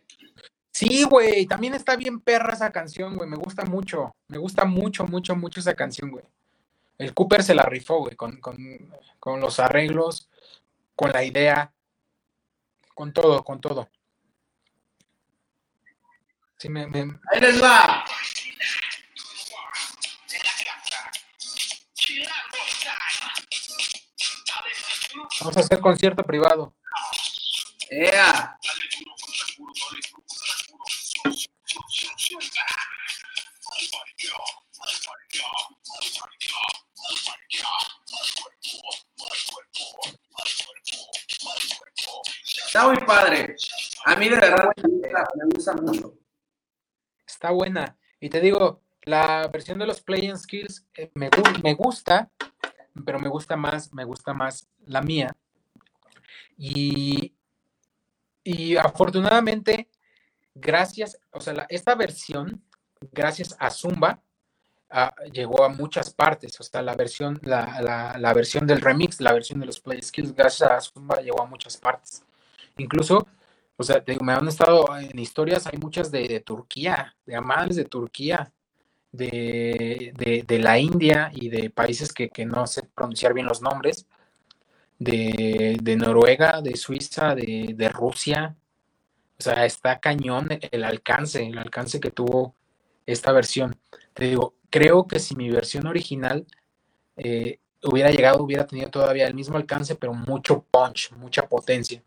Speaker 2: Sí, güey, también está bien perra esa canción, güey. Me gusta mucho. Me gusta mucho, mucho, mucho esa canción, güey. El Cooper se la rifó, güey, con, con, con los arreglos, con la idea, con todo, con todo. Sí, me, me-
Speaker 1: Ahí les va.
Speaker 2: vamos a hacer concierto privado.
Speaker 1: Ea. Está muy padre. A mí de verdad me gusta, mucho.
Speaker 2: Está buena. Y te digo, la versión de los Playing Skills eh, me, me gusta, pero me gusta más, me gusta más la mía. Y, y afortunadamente, gracias, o sea, la- esta versión, gracias a Zumba, ah, llegó a muchas partes. O sea, la versión, la, la- la versión del remix, la versión de los Play Skills, gracias a Zumba, llegó a muchas partes. Incluso, o sea, te me han estado en historias, hay muchas de, de Turquía, de amantes de Turquía, de, de- de la India y de países que, que no sé pronunciar bien los nombres, de, de Noruega, de Suiza, de, de Rusia. O sea, está cañón el alcance, el alcance que tuvo esta versión. Te digo, creo que si mi versión original eh, hubiera llegado, hubiera tenido todavía el mismo alcance, pero mucho punch, mucha potencia.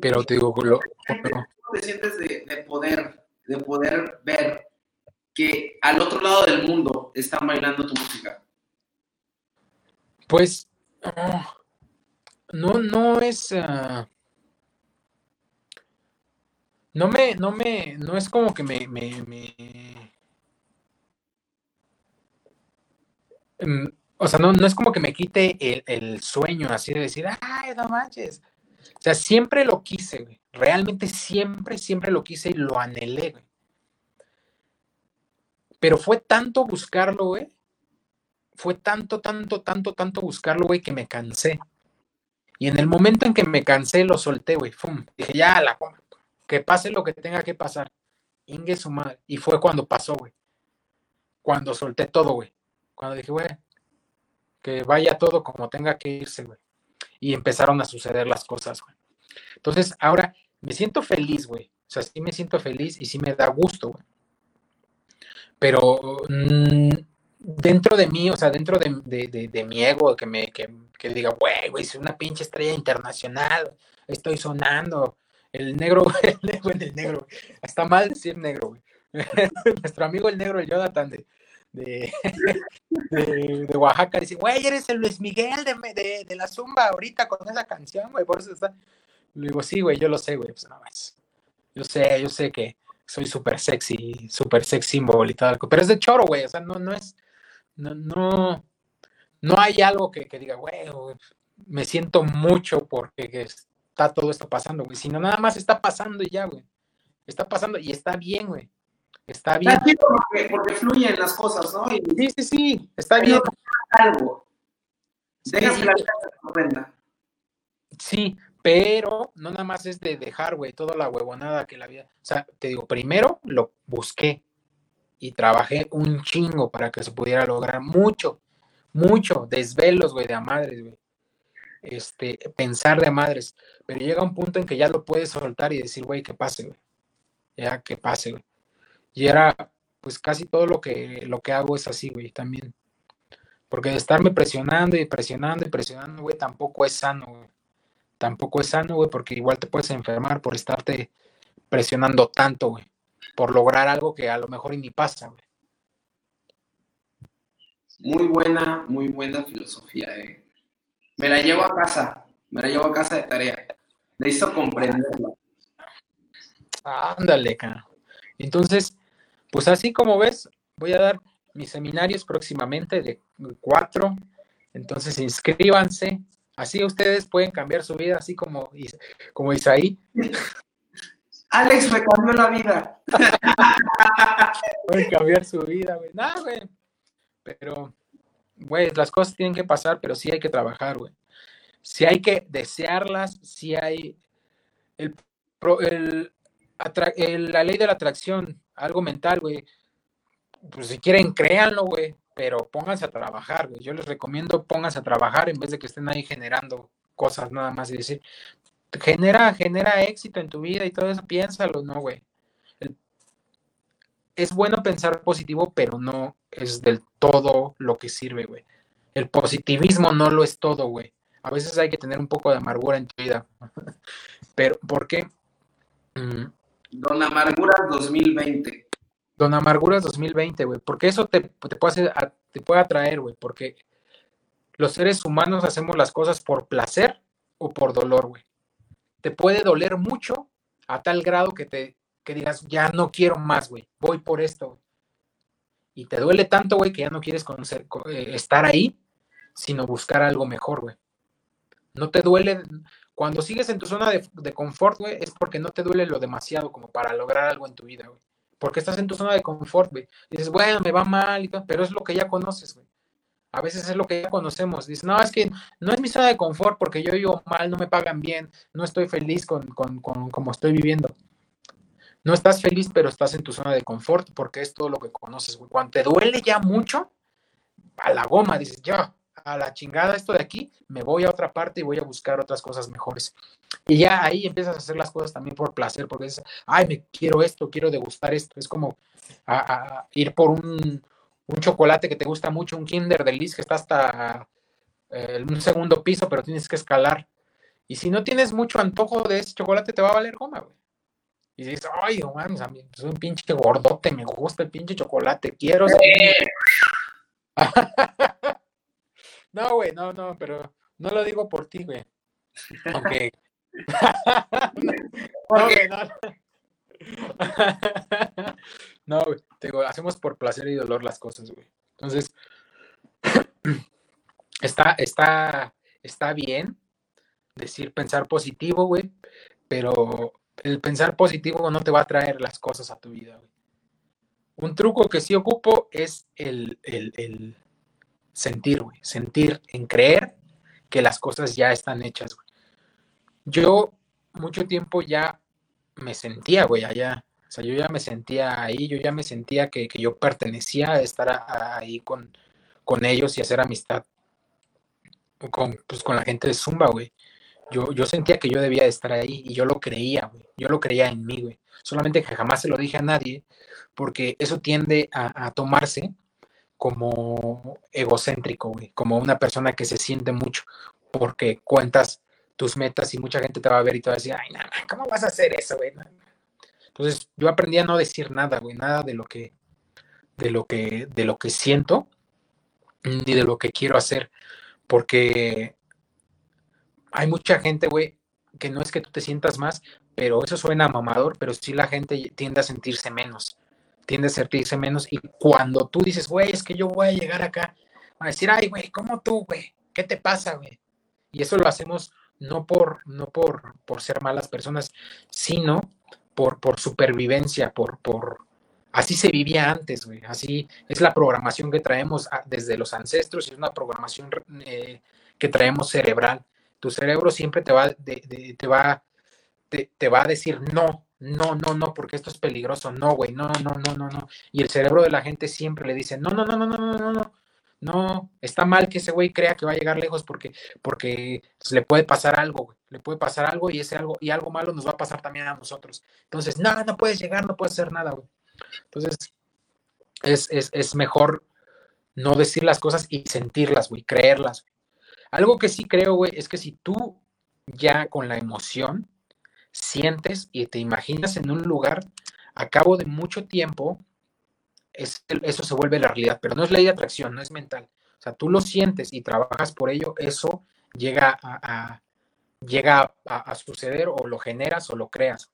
Speaker 2: Pero te digo, lo-
Speaker 1: ¿Cómo te sientes de, de poder, de poder ver que al otro lado del mundo están bailando tu música?
Speaker 2: pues ah, no, no es. ah, no me, no me, no es como que me, me, me- Mm, o sea, no, no es como que me quite el, el sueño así de decir, ay, no manches. O sea, siempre lo quise, güey. Realmente siempre, siempre lo quise y lo anhelé, güey. Pero fue tanto buscarlo, güey. Fue tanto, tanto, tanto, tanto buscarlo, güey, que me cansé. Y en el momento en que me cansé, lo solté, güey. Dije, ya, la que pase lo que tenga que pasar. Ingue su madre. Y fue cuando pasó, güey. Cuando solté todo, güey. Cuando dije, güey, que vaya todo como tenga que irse, güey. Y empezaron a suceder las cosas, güey. Entonces, ahora me siento feliz, güey. O sea, sí me siento feliz y sí me da gusto, güey. Pero mm, dentro de mí, o sea, dentro de, de- de- mi ego, que me que, que diga, güey, güey, soy una pinche estrella internacional, estoy sonando. El negro, el negro el negro. Está mal decir negro, güey. Nuestro amigo el negro, el Jonathan de, de, Oaxaca, dice, güey, eres el Luis Miguel de, de, la Zumba ahorita con esa canción, güey, por eso está. Le digo, sí, güey, yo lo sé, güey. Pues no más. Yo sé, yo sé que soy súper sexy, súper sex symbol y tal. Pero es de choro, güey. O sea, no, no es. No, no, no hay algo que, que diga, güey, me siento mucho porque que está todo esto pasando, güey. Sino nada más está pasando y ya, güey. Está pasando y está bien, güey. Está bien.
Speaker 1: Está chido porque, porque fluyen las cosas, ¿no? Y
Speaker 2: Sí, sí, sí. Está bien.
Speaker 1: algo.
Speaker 2: Sí,
Speaker 1: Dejas
Speaker 2: sí,
Speaker 1: que la vida.
Speaker 2: Sí, pero no nada más es de dejar, güey, toda la huevonada que la vida. O sea, te digo, primero lo busqué y trabajé un chingo para que se pudiera lograr mucho, mucho, desvelos, güey, de a madres, güey. Este, pensar de a madres. Pero llega un punto en que ya lo puedes soltar y decir, güey, que pase, güey. Ya que pase, güey. Y era, pues casi todo lo que, lo que hago es así, güey, también. Porque estarme presionando y presionando y presionando, güey, tampoco es sano, güey. Tampoco es sano, güey, porque igual te puedes enfermar por estarte presionando tanto, güey. Por lograr algo que a lo mejor ni pasa, güey.
Speaker 1: Muy buena, muy buena filosofía, eh. Me la llevo a casa, me la llevo a casa de tarea. Necesito comprenderlo.
Speaker 2: Ándale, cara. Entonces, pues así como ves, voy a dar mis seminarios próximamente de cuatro. Entonces, inscríbanse. Así ustedes pueden cambiar su vida, así como, como Isaí.
Speaker 1: Alex me cambió la vida.
Speaker 2: pueden cambiar su vida, güey. Nada, güey. Pero, güey, las cosas tienen que pasar, pero sí hay que trabajar, güey. Si hay que desearlas, si hay el, la ley de la atracción, algo mental, güey. Pues si quieren, créanlo, güey, pero pónganse a trabajar, güey. Yo les recomiendo pónganse a trabajar en vez de que estén ahí generando cosas nada más y decir, genera, genera éxito en tu vida y todo eso, piénsalo, no, güey. Es bueno pensar positivo, pero no es del todo lo que sirve, güey. El positivismo no lo es todo, güey. A veces hay que tener un poco de amargura en tu vida. Pero, ¿por qué?
Speaker 1: Mm. Don Amarguras 2020.
Speaker 2: Don Amarguras 2020, güey. Porque eso te, te, puede hacer, te puede atraer, güey. Porque los seres humanos hacemos las cosas por placer o por dolor, güey. Te puede doler mucho a tal grado que te que digas, ya no quiero más, güey. Voy por esto. Y te duele tanto, güey, que ya no quieres conocer, eh, estar ahí, sino buscar algo mejor, güey. No te duele, cuando sigues en tu zona de, confort, güey, es porque no te duele lo demasiado como para lograr algo en tu vida, güey. Porque estás en tu zona de confort, güey. Dices, bueno, me va mal y todo, pero es lo que ya conoces, güey. A veces es lo que ya conocemos. Dices, no, es que no es mi zona de confort porque yo vivo mal, no me pagan bien, no estoy feliz con, con, con como estoy viviendo. No estás feliz, pero estás en tu zona de confort porque es todo lo que conoces. Cuando te duele ya mucho, a la goma, dices, ya, a la chingada esto de aquí, me voy a otra parte y voy a buscar otras cosas mejores. Y ya ahí empiezas a hacer las cosas también por placer, porque dices, ay, me quiero esto, quiero degustar esto. Es como ir por un, chocolate que te gusta mucho, un Kinder Delice que está hasta eh, un segundo piso, pero tienes que escalar. Y si no tienes mucho antojo de ese chocolate, te va a valer goma, güey. Y dices, ay, no mames, soy un pinche gordote, me gusta el pinche chocolate, quiero. No, güey, no, no, pero no lo digo por ti, güey. Aunque. no, güey, no. no, güey. Te hacemos por placer y dolor las cosas, güey. Entonces, está, está, está bien decir pensar positivo, güey, pero el pensar positivo no te va a traer las cosas a tu vida, güey. Un truco que sí ocupo es el, el, el, sentir, güey, sentir en creer que las cosas ya están hechas, güey. Yo mucho tiempo ya me sentía, güey, allá. O sea, yo ya me sentía ahí, yo ya me sentía que, yo pertenecía a estar ahí con, con ellos y hacer amistad con, pues, con la gente de Zumba, güey. Yo, yo sentía que yo debía de estar ahí y yo lo creía, güey. Yo lo creía en mí, güey. Solamente que jamás se lo dije a nadie porque eso tiende a, a tomarse como egocéntrico, güey, como una persona que se siente mucho porque cuentas tus metas y mucha gente te va a ver y te va a decir, ay, nada, ¿cómo vas a hacer eso, güey? Entonces, yo aprendí a no decir nada, güey, nada de lo que, de lo que, de lo que siento ni de lo que quiero hacer, porque hay mucha gente, güey, que no es que tú te sientas más, pero eso suena mamador, pero sí la gente tiende a sentirse menos tiende a sentirse menos. Y cuando tú dices, güey, es que yo voy a llegar acá, a decir, ay, güey, ¿cómo tú, güey? ¿Qué te pasa, güey? Y eso lo hacemos no por, no por, por ser malas personas, sino por, por supervivencia, por, por, así se vivía antes, güey. Así es la programación que traemos desde los ancestros es una programación eh, que traemos cerebral. Tu cerebro siempre te va, te va, te va a decir no, no, no, no, porque esto es peligroso, no, güey, no, no, no, no, no. Y el cerebro de la gente siempre le dice, no, no, no, no, no, no, no, no, está mal que ese güey crea que va a llegar lejos porque, porque le puede pasar algo, güey, le puede pasar algo y ese algo, y algo malo nos va a pasar también a nosotros. Entonces, no, no puedes llegar, no puedes hacer nada, güey. Entonces, es, es, es mejor no decir las cosas y sentirlas, güey, creerlas. Algo que sí creo, güey, es que si tú ya con la emoción sientes y te imaginas en un lugar, a cabo de mucho tiempo, eso se vuelve la realidad, pero no es ley de atracción, no es mental. O sea, tú lo sientes y trabajas por ello, eso llega a, llega a, suceder o lo generas o lo creas.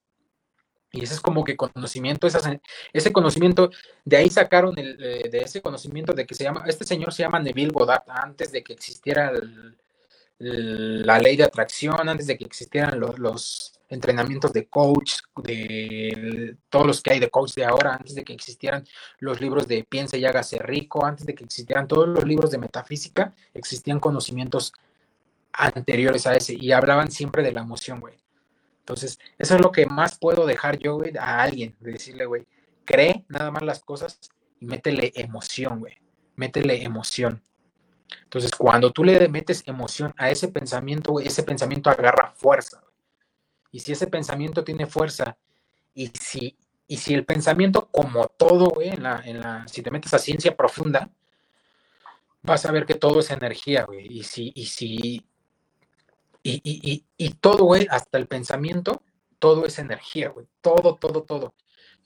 Speaker 2: Y ese es como que conocimiento, ese conocimiento, de ahí sacaron el, de ese conocimiento de que se llama, este señor se llama Neville Goddard, antes de que existiera la ley de atracción, antes de que existieran los, entrenamientos de coach, de todos los que hay de coach de ahora, antes de que existieran los libros de Piensa y hágase rico, antes de que existieran todos los libros de metafísica, existían conocimientos anteriores a ese y hablaban siempre de la emoción, güey. Entonces, eso es lo que más puedo dejar yo, güey, a alguien, de decirle, güey, cree nada más las cosas y métele emoción, güey. Métele emoción. Entonces, cuando tú le metes emoción a ese pensamiento, güey, ese pensamiento agarra fuerza. Y si ese pensamiento tiene fuerza, y si, y si el pensamiento, como todo, güey, en la, en la, si te metes a ciencia profunda, vas a ver que todo es energía, güey. Y si, y si, y, y, y, todo, güey, hasta el pensamiento, todo es energía, güey. Todo, todo, todo.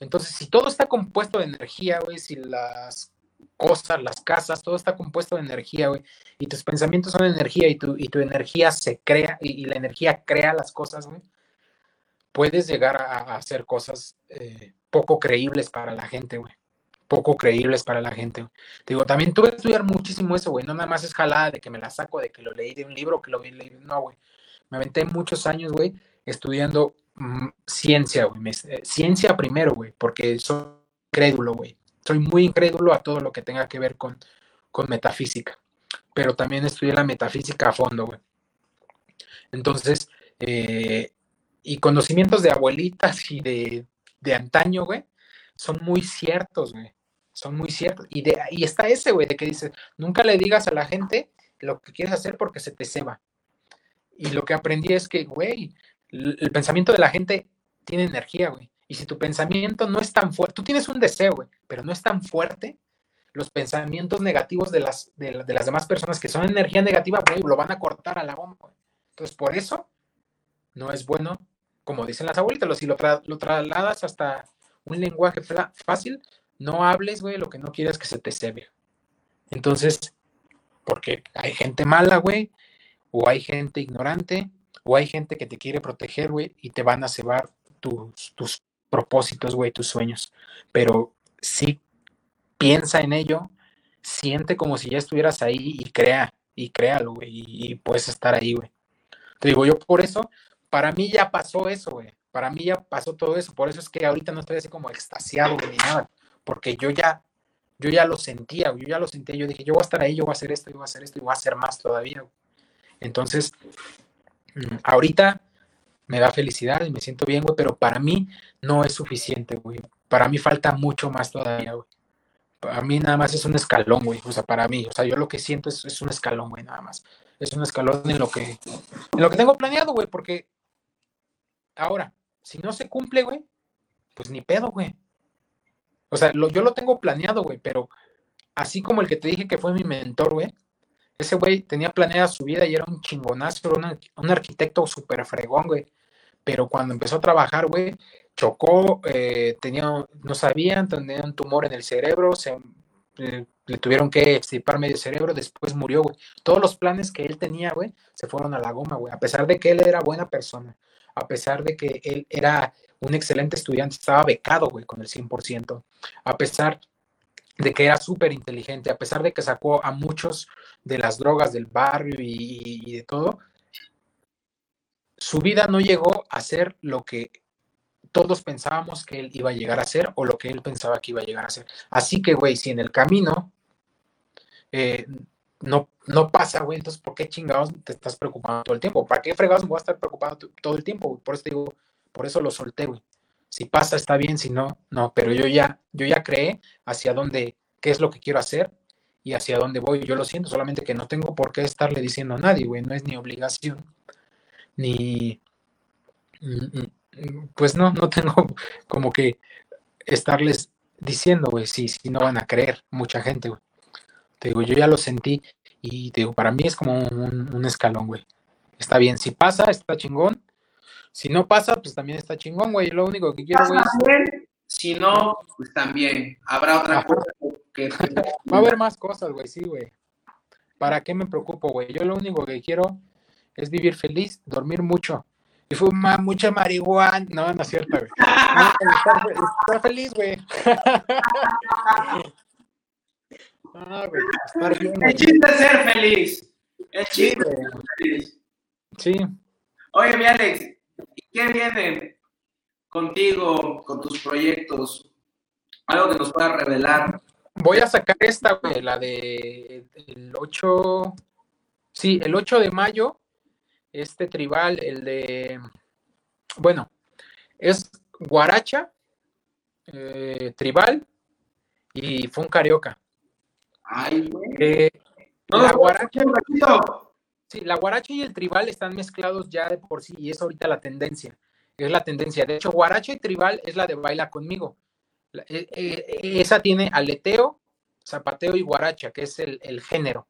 Speaker 2: Entonces, si todo está compuesto de energía, güey, si las cosas, las casas, todo está compuesto de energía, güey, y tus pensamientos son energía y tu, y tu energía se crea, y, la energía crea las cosas, güey, puedes llegar a, hacer cosas eh, poco creíbles para la gente, güey poco creíbles para la gente. digo, también tuve que estudiar muchísimo eso, güey. No nada más es jalada de que me la saco, de que lo leí de un libro, que lo vi leído. No, güey. Me aventé muchos años, güey, estudiando mm, ciencia, güey. Eh, ciencia primero, güey, porque soy crédulo, güey. Soy muy incrédulo a todo lo que tenga que ver con, con metafísica. Pero también estudié la metafísica a fondo, güey. Entonces, eh, y conocimientos de abuelitas y de, de antaño, güey, son muy ciertos, güey son muy ciertos. Y, de, y está ese, güey, de que dices, nunca le digas a la gente lo que quieres hacer porque se te ceba. Y lo que aprendí es que, güey, el, pensamiento de la gente tiene energía, güey. Y si tu pensamiento no es tan fuerte, tú tienes un deseo, güey, pero no es tan fuerte, los pensamientos negativos de las, de, las demás personas que son energía negativa, güey, lo van a cortar a la bomba. Entonces, por eso no es bueno, como dicen las abuelitas, si lo, lo trasladas hasta un lenguaje fácil, no hables, güey, lo que no quieras que se te cebe. Entonces, porque hay gente mala, güey, o hay gente ignorante, o hay gente que te quiere proteger, güey, y te van a cebar tus, tus propósitos, güey, tus sueños. Pero sí piensa en ello, siente como si ya estuvieras ahí y crea, y créalo, güey, y, puedes estar ahí, güey. Te digo, yo por eso, para mí ya pasó eso, güey. Para mí ya pasó todo eso. Por eso es que ahorita no estoy así como extasiado, güey, ni nada porque yo ya, yo ya lo sentía, yo ya lo sentía, yo dije, yo voy a estar ahí, yo voy a hacer esto, yo voy a hacer esto y voy a hacer más todavía. Entonces, mm, ahorita me da felicidad y me siento bien, güey, pero para mí no es suficiente, güey. Para mí falta mucho más todavía, güey. Para mí nada más es un escalón, güey. O sea, para mí, o sea, yo lo que siento es, es un escalón, güey, nada más. Es un escalón en lo que, en lo que tengo planeado, güey, porque ahora, si no se cumple, güey, pues ni pedo, güey. O sea, yo lo tengo planeado, güey, pero así como el que te dije que fue mi mentor, güey, ese güey tenía planeada su vida y era un chingonazo, era un arquitecto súper fregón, güey. Pero cuando empezó a trabajar, güey, chocó, eh, tenía, no sabían, tenía un tumor en el cerebro, se, eh, le tuvieron que extirpar medio cerebro, después murió, güey. Todos los planes que él tenía, güey, se fueron a la goma, güey. A pesar de que él era buena persona, a pesar de que él era un excelente estudiante, estaba becado, güey, con el 100%, a pesar de que era súper inteligente, a pesar de que sacó a muchos de las drogas del barrio y, de todo, su vida no llegó a ser lo que todos pensábamos que él iba a llegar a ser o lo que él pensaba que iba a llegar a ser. Así que, güey, si en el camino eh, no, no pasa, güey, entonces, ¿por qué chingados te estás preocupando todo el tiempo? ¿Para qué fregados me voy a estar preocupado todo el tiempo? Por eso digo, por eso lo solté, güey. Si pasa, está bien, si no, no. Pero yo ya, yo ya creé hacia dónde, qué es lo que quiero hacer y hacia dónde voy. Yo lo siento, solamente que no tengo por qué estarle diciendo a nadie, güey. No es ni obligación, ni. Mm, mm, pues no, no tengo como que estarles diciendo, güey, si, si no van a creer mucha gente, güey. Te digo, yo ya lo sentí y te digo, para mí es como un, escalón, güey. Está bien, si pasa, está chingón. Si no pasa, pues también está chingón, güey. Lo único que quiero, güey, es...
Speaker 1: Si no, pues también. Habrá otra cosa que...
Speaker 2: Va a haber más cosas, güey, sí, güey. ¿Para qué me preocupo, güey? Yo lo único que quiero es vivir feliz, dormir mucho y fuma mucha marihuana. No, no es cierto, güey. estar, feliz, güey.
Speaker 1: Ah, güey, estar bien, El chiste es ser feliz. El chiste es ser feliz.
Speaker 2: Sí.
Speaker 1: Oye, mi Alex, ¿qué viene contigo, con tus proyectos? Algo que nos pueda revelar.
Speaker 2: Voy a sacar esta, güey, la de el 8, sí, el 8 de mayo, este tribal, el de, bueno, es guaracha, eh, tribal y fue un carioca.
Speaker 1: Ay, güey.
Speaker 2: Eh, la guaracha, sí, la guaracha y el tribal están mezclados ya de por sí y es ahorita la tendencia. Es la tendencia. De hecho, guaracha y tribal es la de baila conmigo. Eh, eh, esa tiene aleteo, zapateo y guaracha, que es el, género.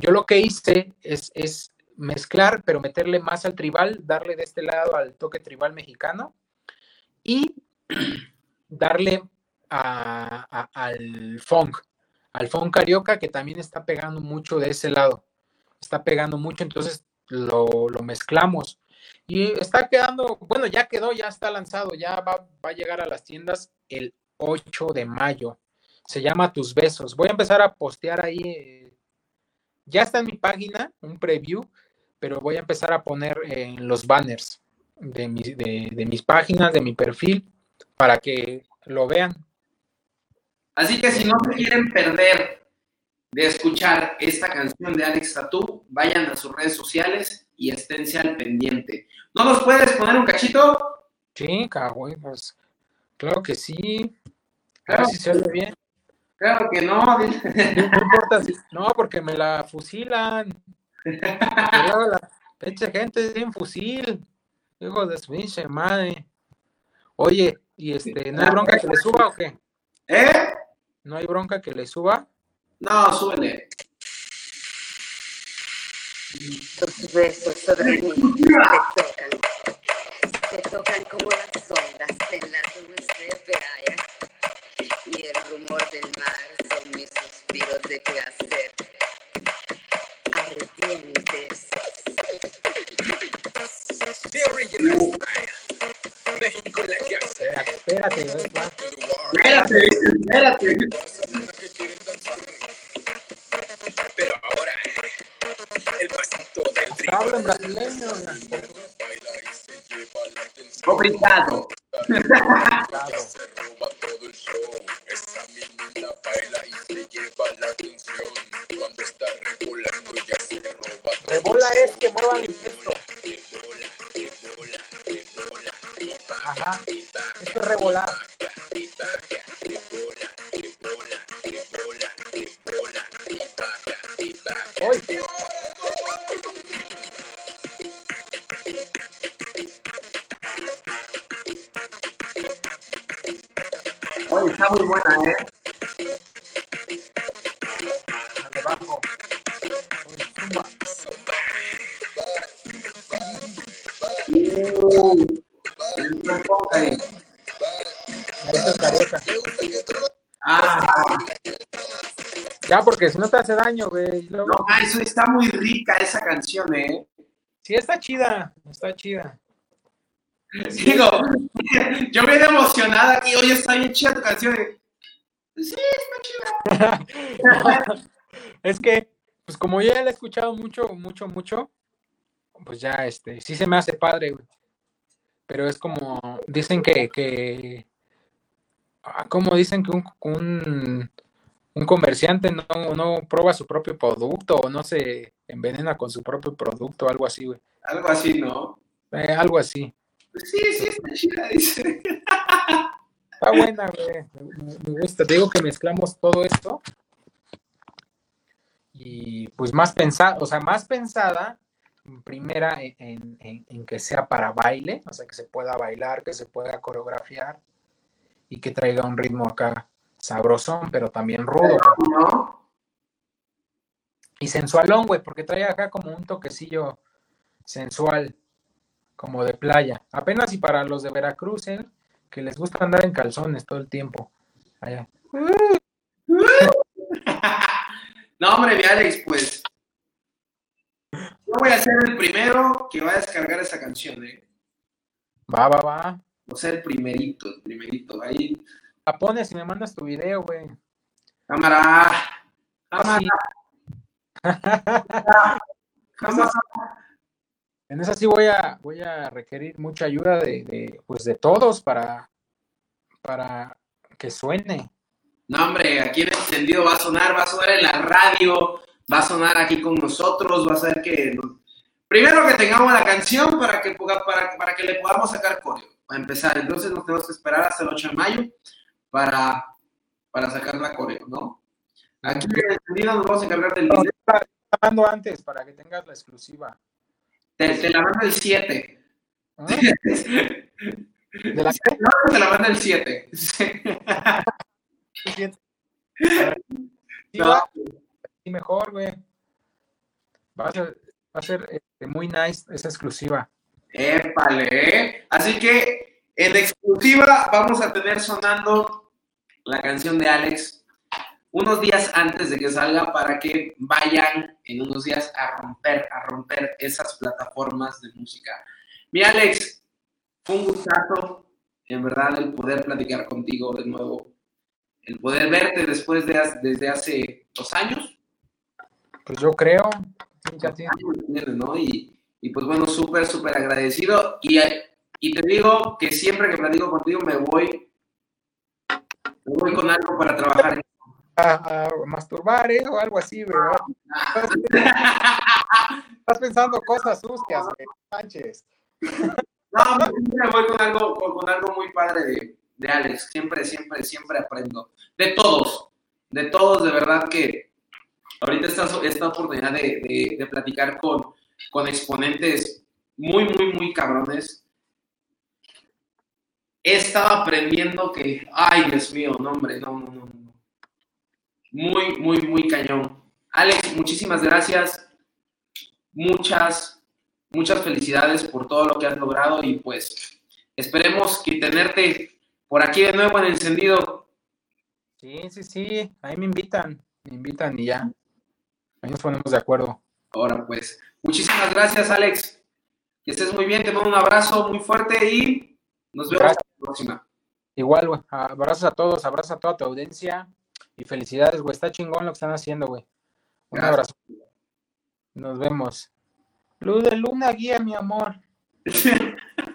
Speaker 2: Yo lo que hice es, es, mezclar, pero meterle más al tribal, darle de este lado al toque tribal mexicano y darle funk, al funk carioca, que también está pegando mucho de ese lado. Está pegando mucho, entonces lo, lo mezclamos. Y está quedando, bueno, ya quedó, ya está lanzado, ya va, va, a llegar a las tiendas el 8 de mayo. Se llama Tus Besos. Voy a empezar a postear ahí. Eh, ya está en mi página, un preview, pero voy a empezar a poner en los banners de, de, mis páginas, de mi perfil, para que lo vean.
Speaker 1: Así que si no se quieren perder de escuchar esta canción de Alex Tatú, vayan a sus redes sociales y esténse al pendiente. ¿No nos puedes poner un cachito?
Speaker 2: Sí, cabrón, pues claro que sí. Claro, si se oye bien.
Speaker 1: Claro que no.
Speaker 2: No importa si, no, porque me la fusilan. la pinche gente sin fusil. Hijo de su pinche madre. Oye, y este, ¿no hay bronca que le suba o qué?
Speaker 1: ¿Eh?
Speaker 2: ¿No hay bronca que le suba?
Speaker 1: No, súbele.
Speaker 3: Tus besos sobre mí te tocan. Te tocan como las ondas en las nubes de playa. Y el rumor del mar son mis suspiros de placer. Ardientes.
Speaker 2: The original México. Espérate,
Speaker 1: espérate, espérate.
Speaker 2: Pero ahora, el pasito del trigo. Brasileño.
Speaker 1: Obrigado.
Speaker 2: Rebola es que muevan Ajá. Esto es rebolar. Porque si no te hace daño, güey.
Speaker 1: No, ah, eso está muy rica esa canción, ¿eh?
Speaker 2: Sí, está chida, está chida.
Speaker 1: Digo, yo me he emocionado aquí, oye, está bien chida tu canción. Sí, está chida.
Speaker 2: es que, pues como ya la he escuchado mucho, mucho, mucho, pues ya, este, sí se me hace padre, güey pero es como, dicen que, que ah, como dicen que un, un, comerciante no, no, prueba su propio producto o no se envenena con su propio producto, algo así, güey.
Speaker 1: Algo así, ¿no?
Speaker 2: Eh, algo así.
Speaker 1: Pues sí, sí, está chida, dice.
Speaker 2: Está buena, güey. Me gusta. Te digo que mezclamos todo esto. Y pues más pensada, o sea, más pensada primera en, que sea para baile, o sea, que se pueda bailar, que se pueda coreografiar y que traiga un ritmo acá sabrosón, pero también rudo. Y sensualón, güey, porque trae acá como un toquecillo sensual, como de playa. Apenas y para los de Veracruz, ¿eh? Que les gusta andar en calzones todo el tiempo. Allá.
Speaker 1: no, hombre, mi Alex, pues. Yo voy a ser el primero que va a descargar esa canción, ¿eh?
Speaker 2: Va, va, va.
Speaker 1: Voy a ser el primerito, el primerito. Ahí.
Speaker 2: La pones y me mandas tu video, güey.
Speaker 1: Cámara. Cámara.
Speaker 2: Cámara. En esa sí voy a, voy a requerir mucha ayuda de, de, pues de todos para, para que suene.
Speaker 1: No, hombre, aquí en encendido va a sonar, va a sonar en la radio, va a sonar aquí con nosotros, va a ser que... Primero que tengamos la canción para que, para, para que le podamos sacar coreo, para empezar. Entonces nos tenemos que esperar hasta el 8 de mayo para, para sacar la coreo, ¿no? Aquí en nos vamos a encargar del video.
Speaker 2: Estaba antes para que tengas la exclusiva.
Speaker 1: Te, te la manda el 7.
Speaker 2: ¿Ah? ¿De la qué?
Speaker 1: No, te la manda el 7.
Speaker 2: Sí, va, sí, mejor, güey. Va a ser, va a ser este, muy nice esa exclusiva.
Speaker 1: Épale, ¿eh? Así que en exclusiva vamos a tener sonando la canción de Alex unos días antes de que salga para que vayan en unos días a romper, a romper esas plataformas de música. Mi Alex, fue un gustazo, en verdad, el poder platicar contigo de nuevo, el poder verte después de desde hace dos años.
Speaker 2: Pues yo creo.
Speaker 1: ¿no? Y, y pues bueno, súper, súper agradecido. Y, y te digo que siempre que platico contigo me voy, me voy con algo para trabajar
Speaker 2: a, a, masturbar ¿eh? o algo así, ¿verdad? Estás pensando cosas sucias, güey, Sánchez.
Speaker 1: No, me voy con algo, con algo muy padre de, de, Alex. Siempre, siempre, siempre aprendo. De todos, de todos, de verdad que ahorita esta, esta oportunidad de, de, de platicar con, con exponentes muy, muy, muy cabrones. He estado aprendiendo que, ay, Dios mío, no, hombre, no, no, no muy, muy, muy cañón. Alex, muchísimas gracias. Muchas, muchas felicidades por todo lo que has logrado y pues esperemos que tenerte por aquí de nuevo en encendido.
Speaker 2: Sí, sí, sí, ahí me invitan, me invitan y ya. Ahí nos ponemos de acuerdo.
Speaker 1: Ahora pues, muchísimas gracias Alex. Que estés muy bien, te mando un abrazo muy fuerte y nos vemos
Speaker 2: gracias.
Speaker 1: la próxima.
Speaker 2: Igual, güey. Abrazos a todos, abrazos a toda tu audiencia. Y felicidades, güey. Está chingón lo que están haciendo, güey. Un Gracias. abrazo. Nos vemos. Luz de luna, guía, mi amor.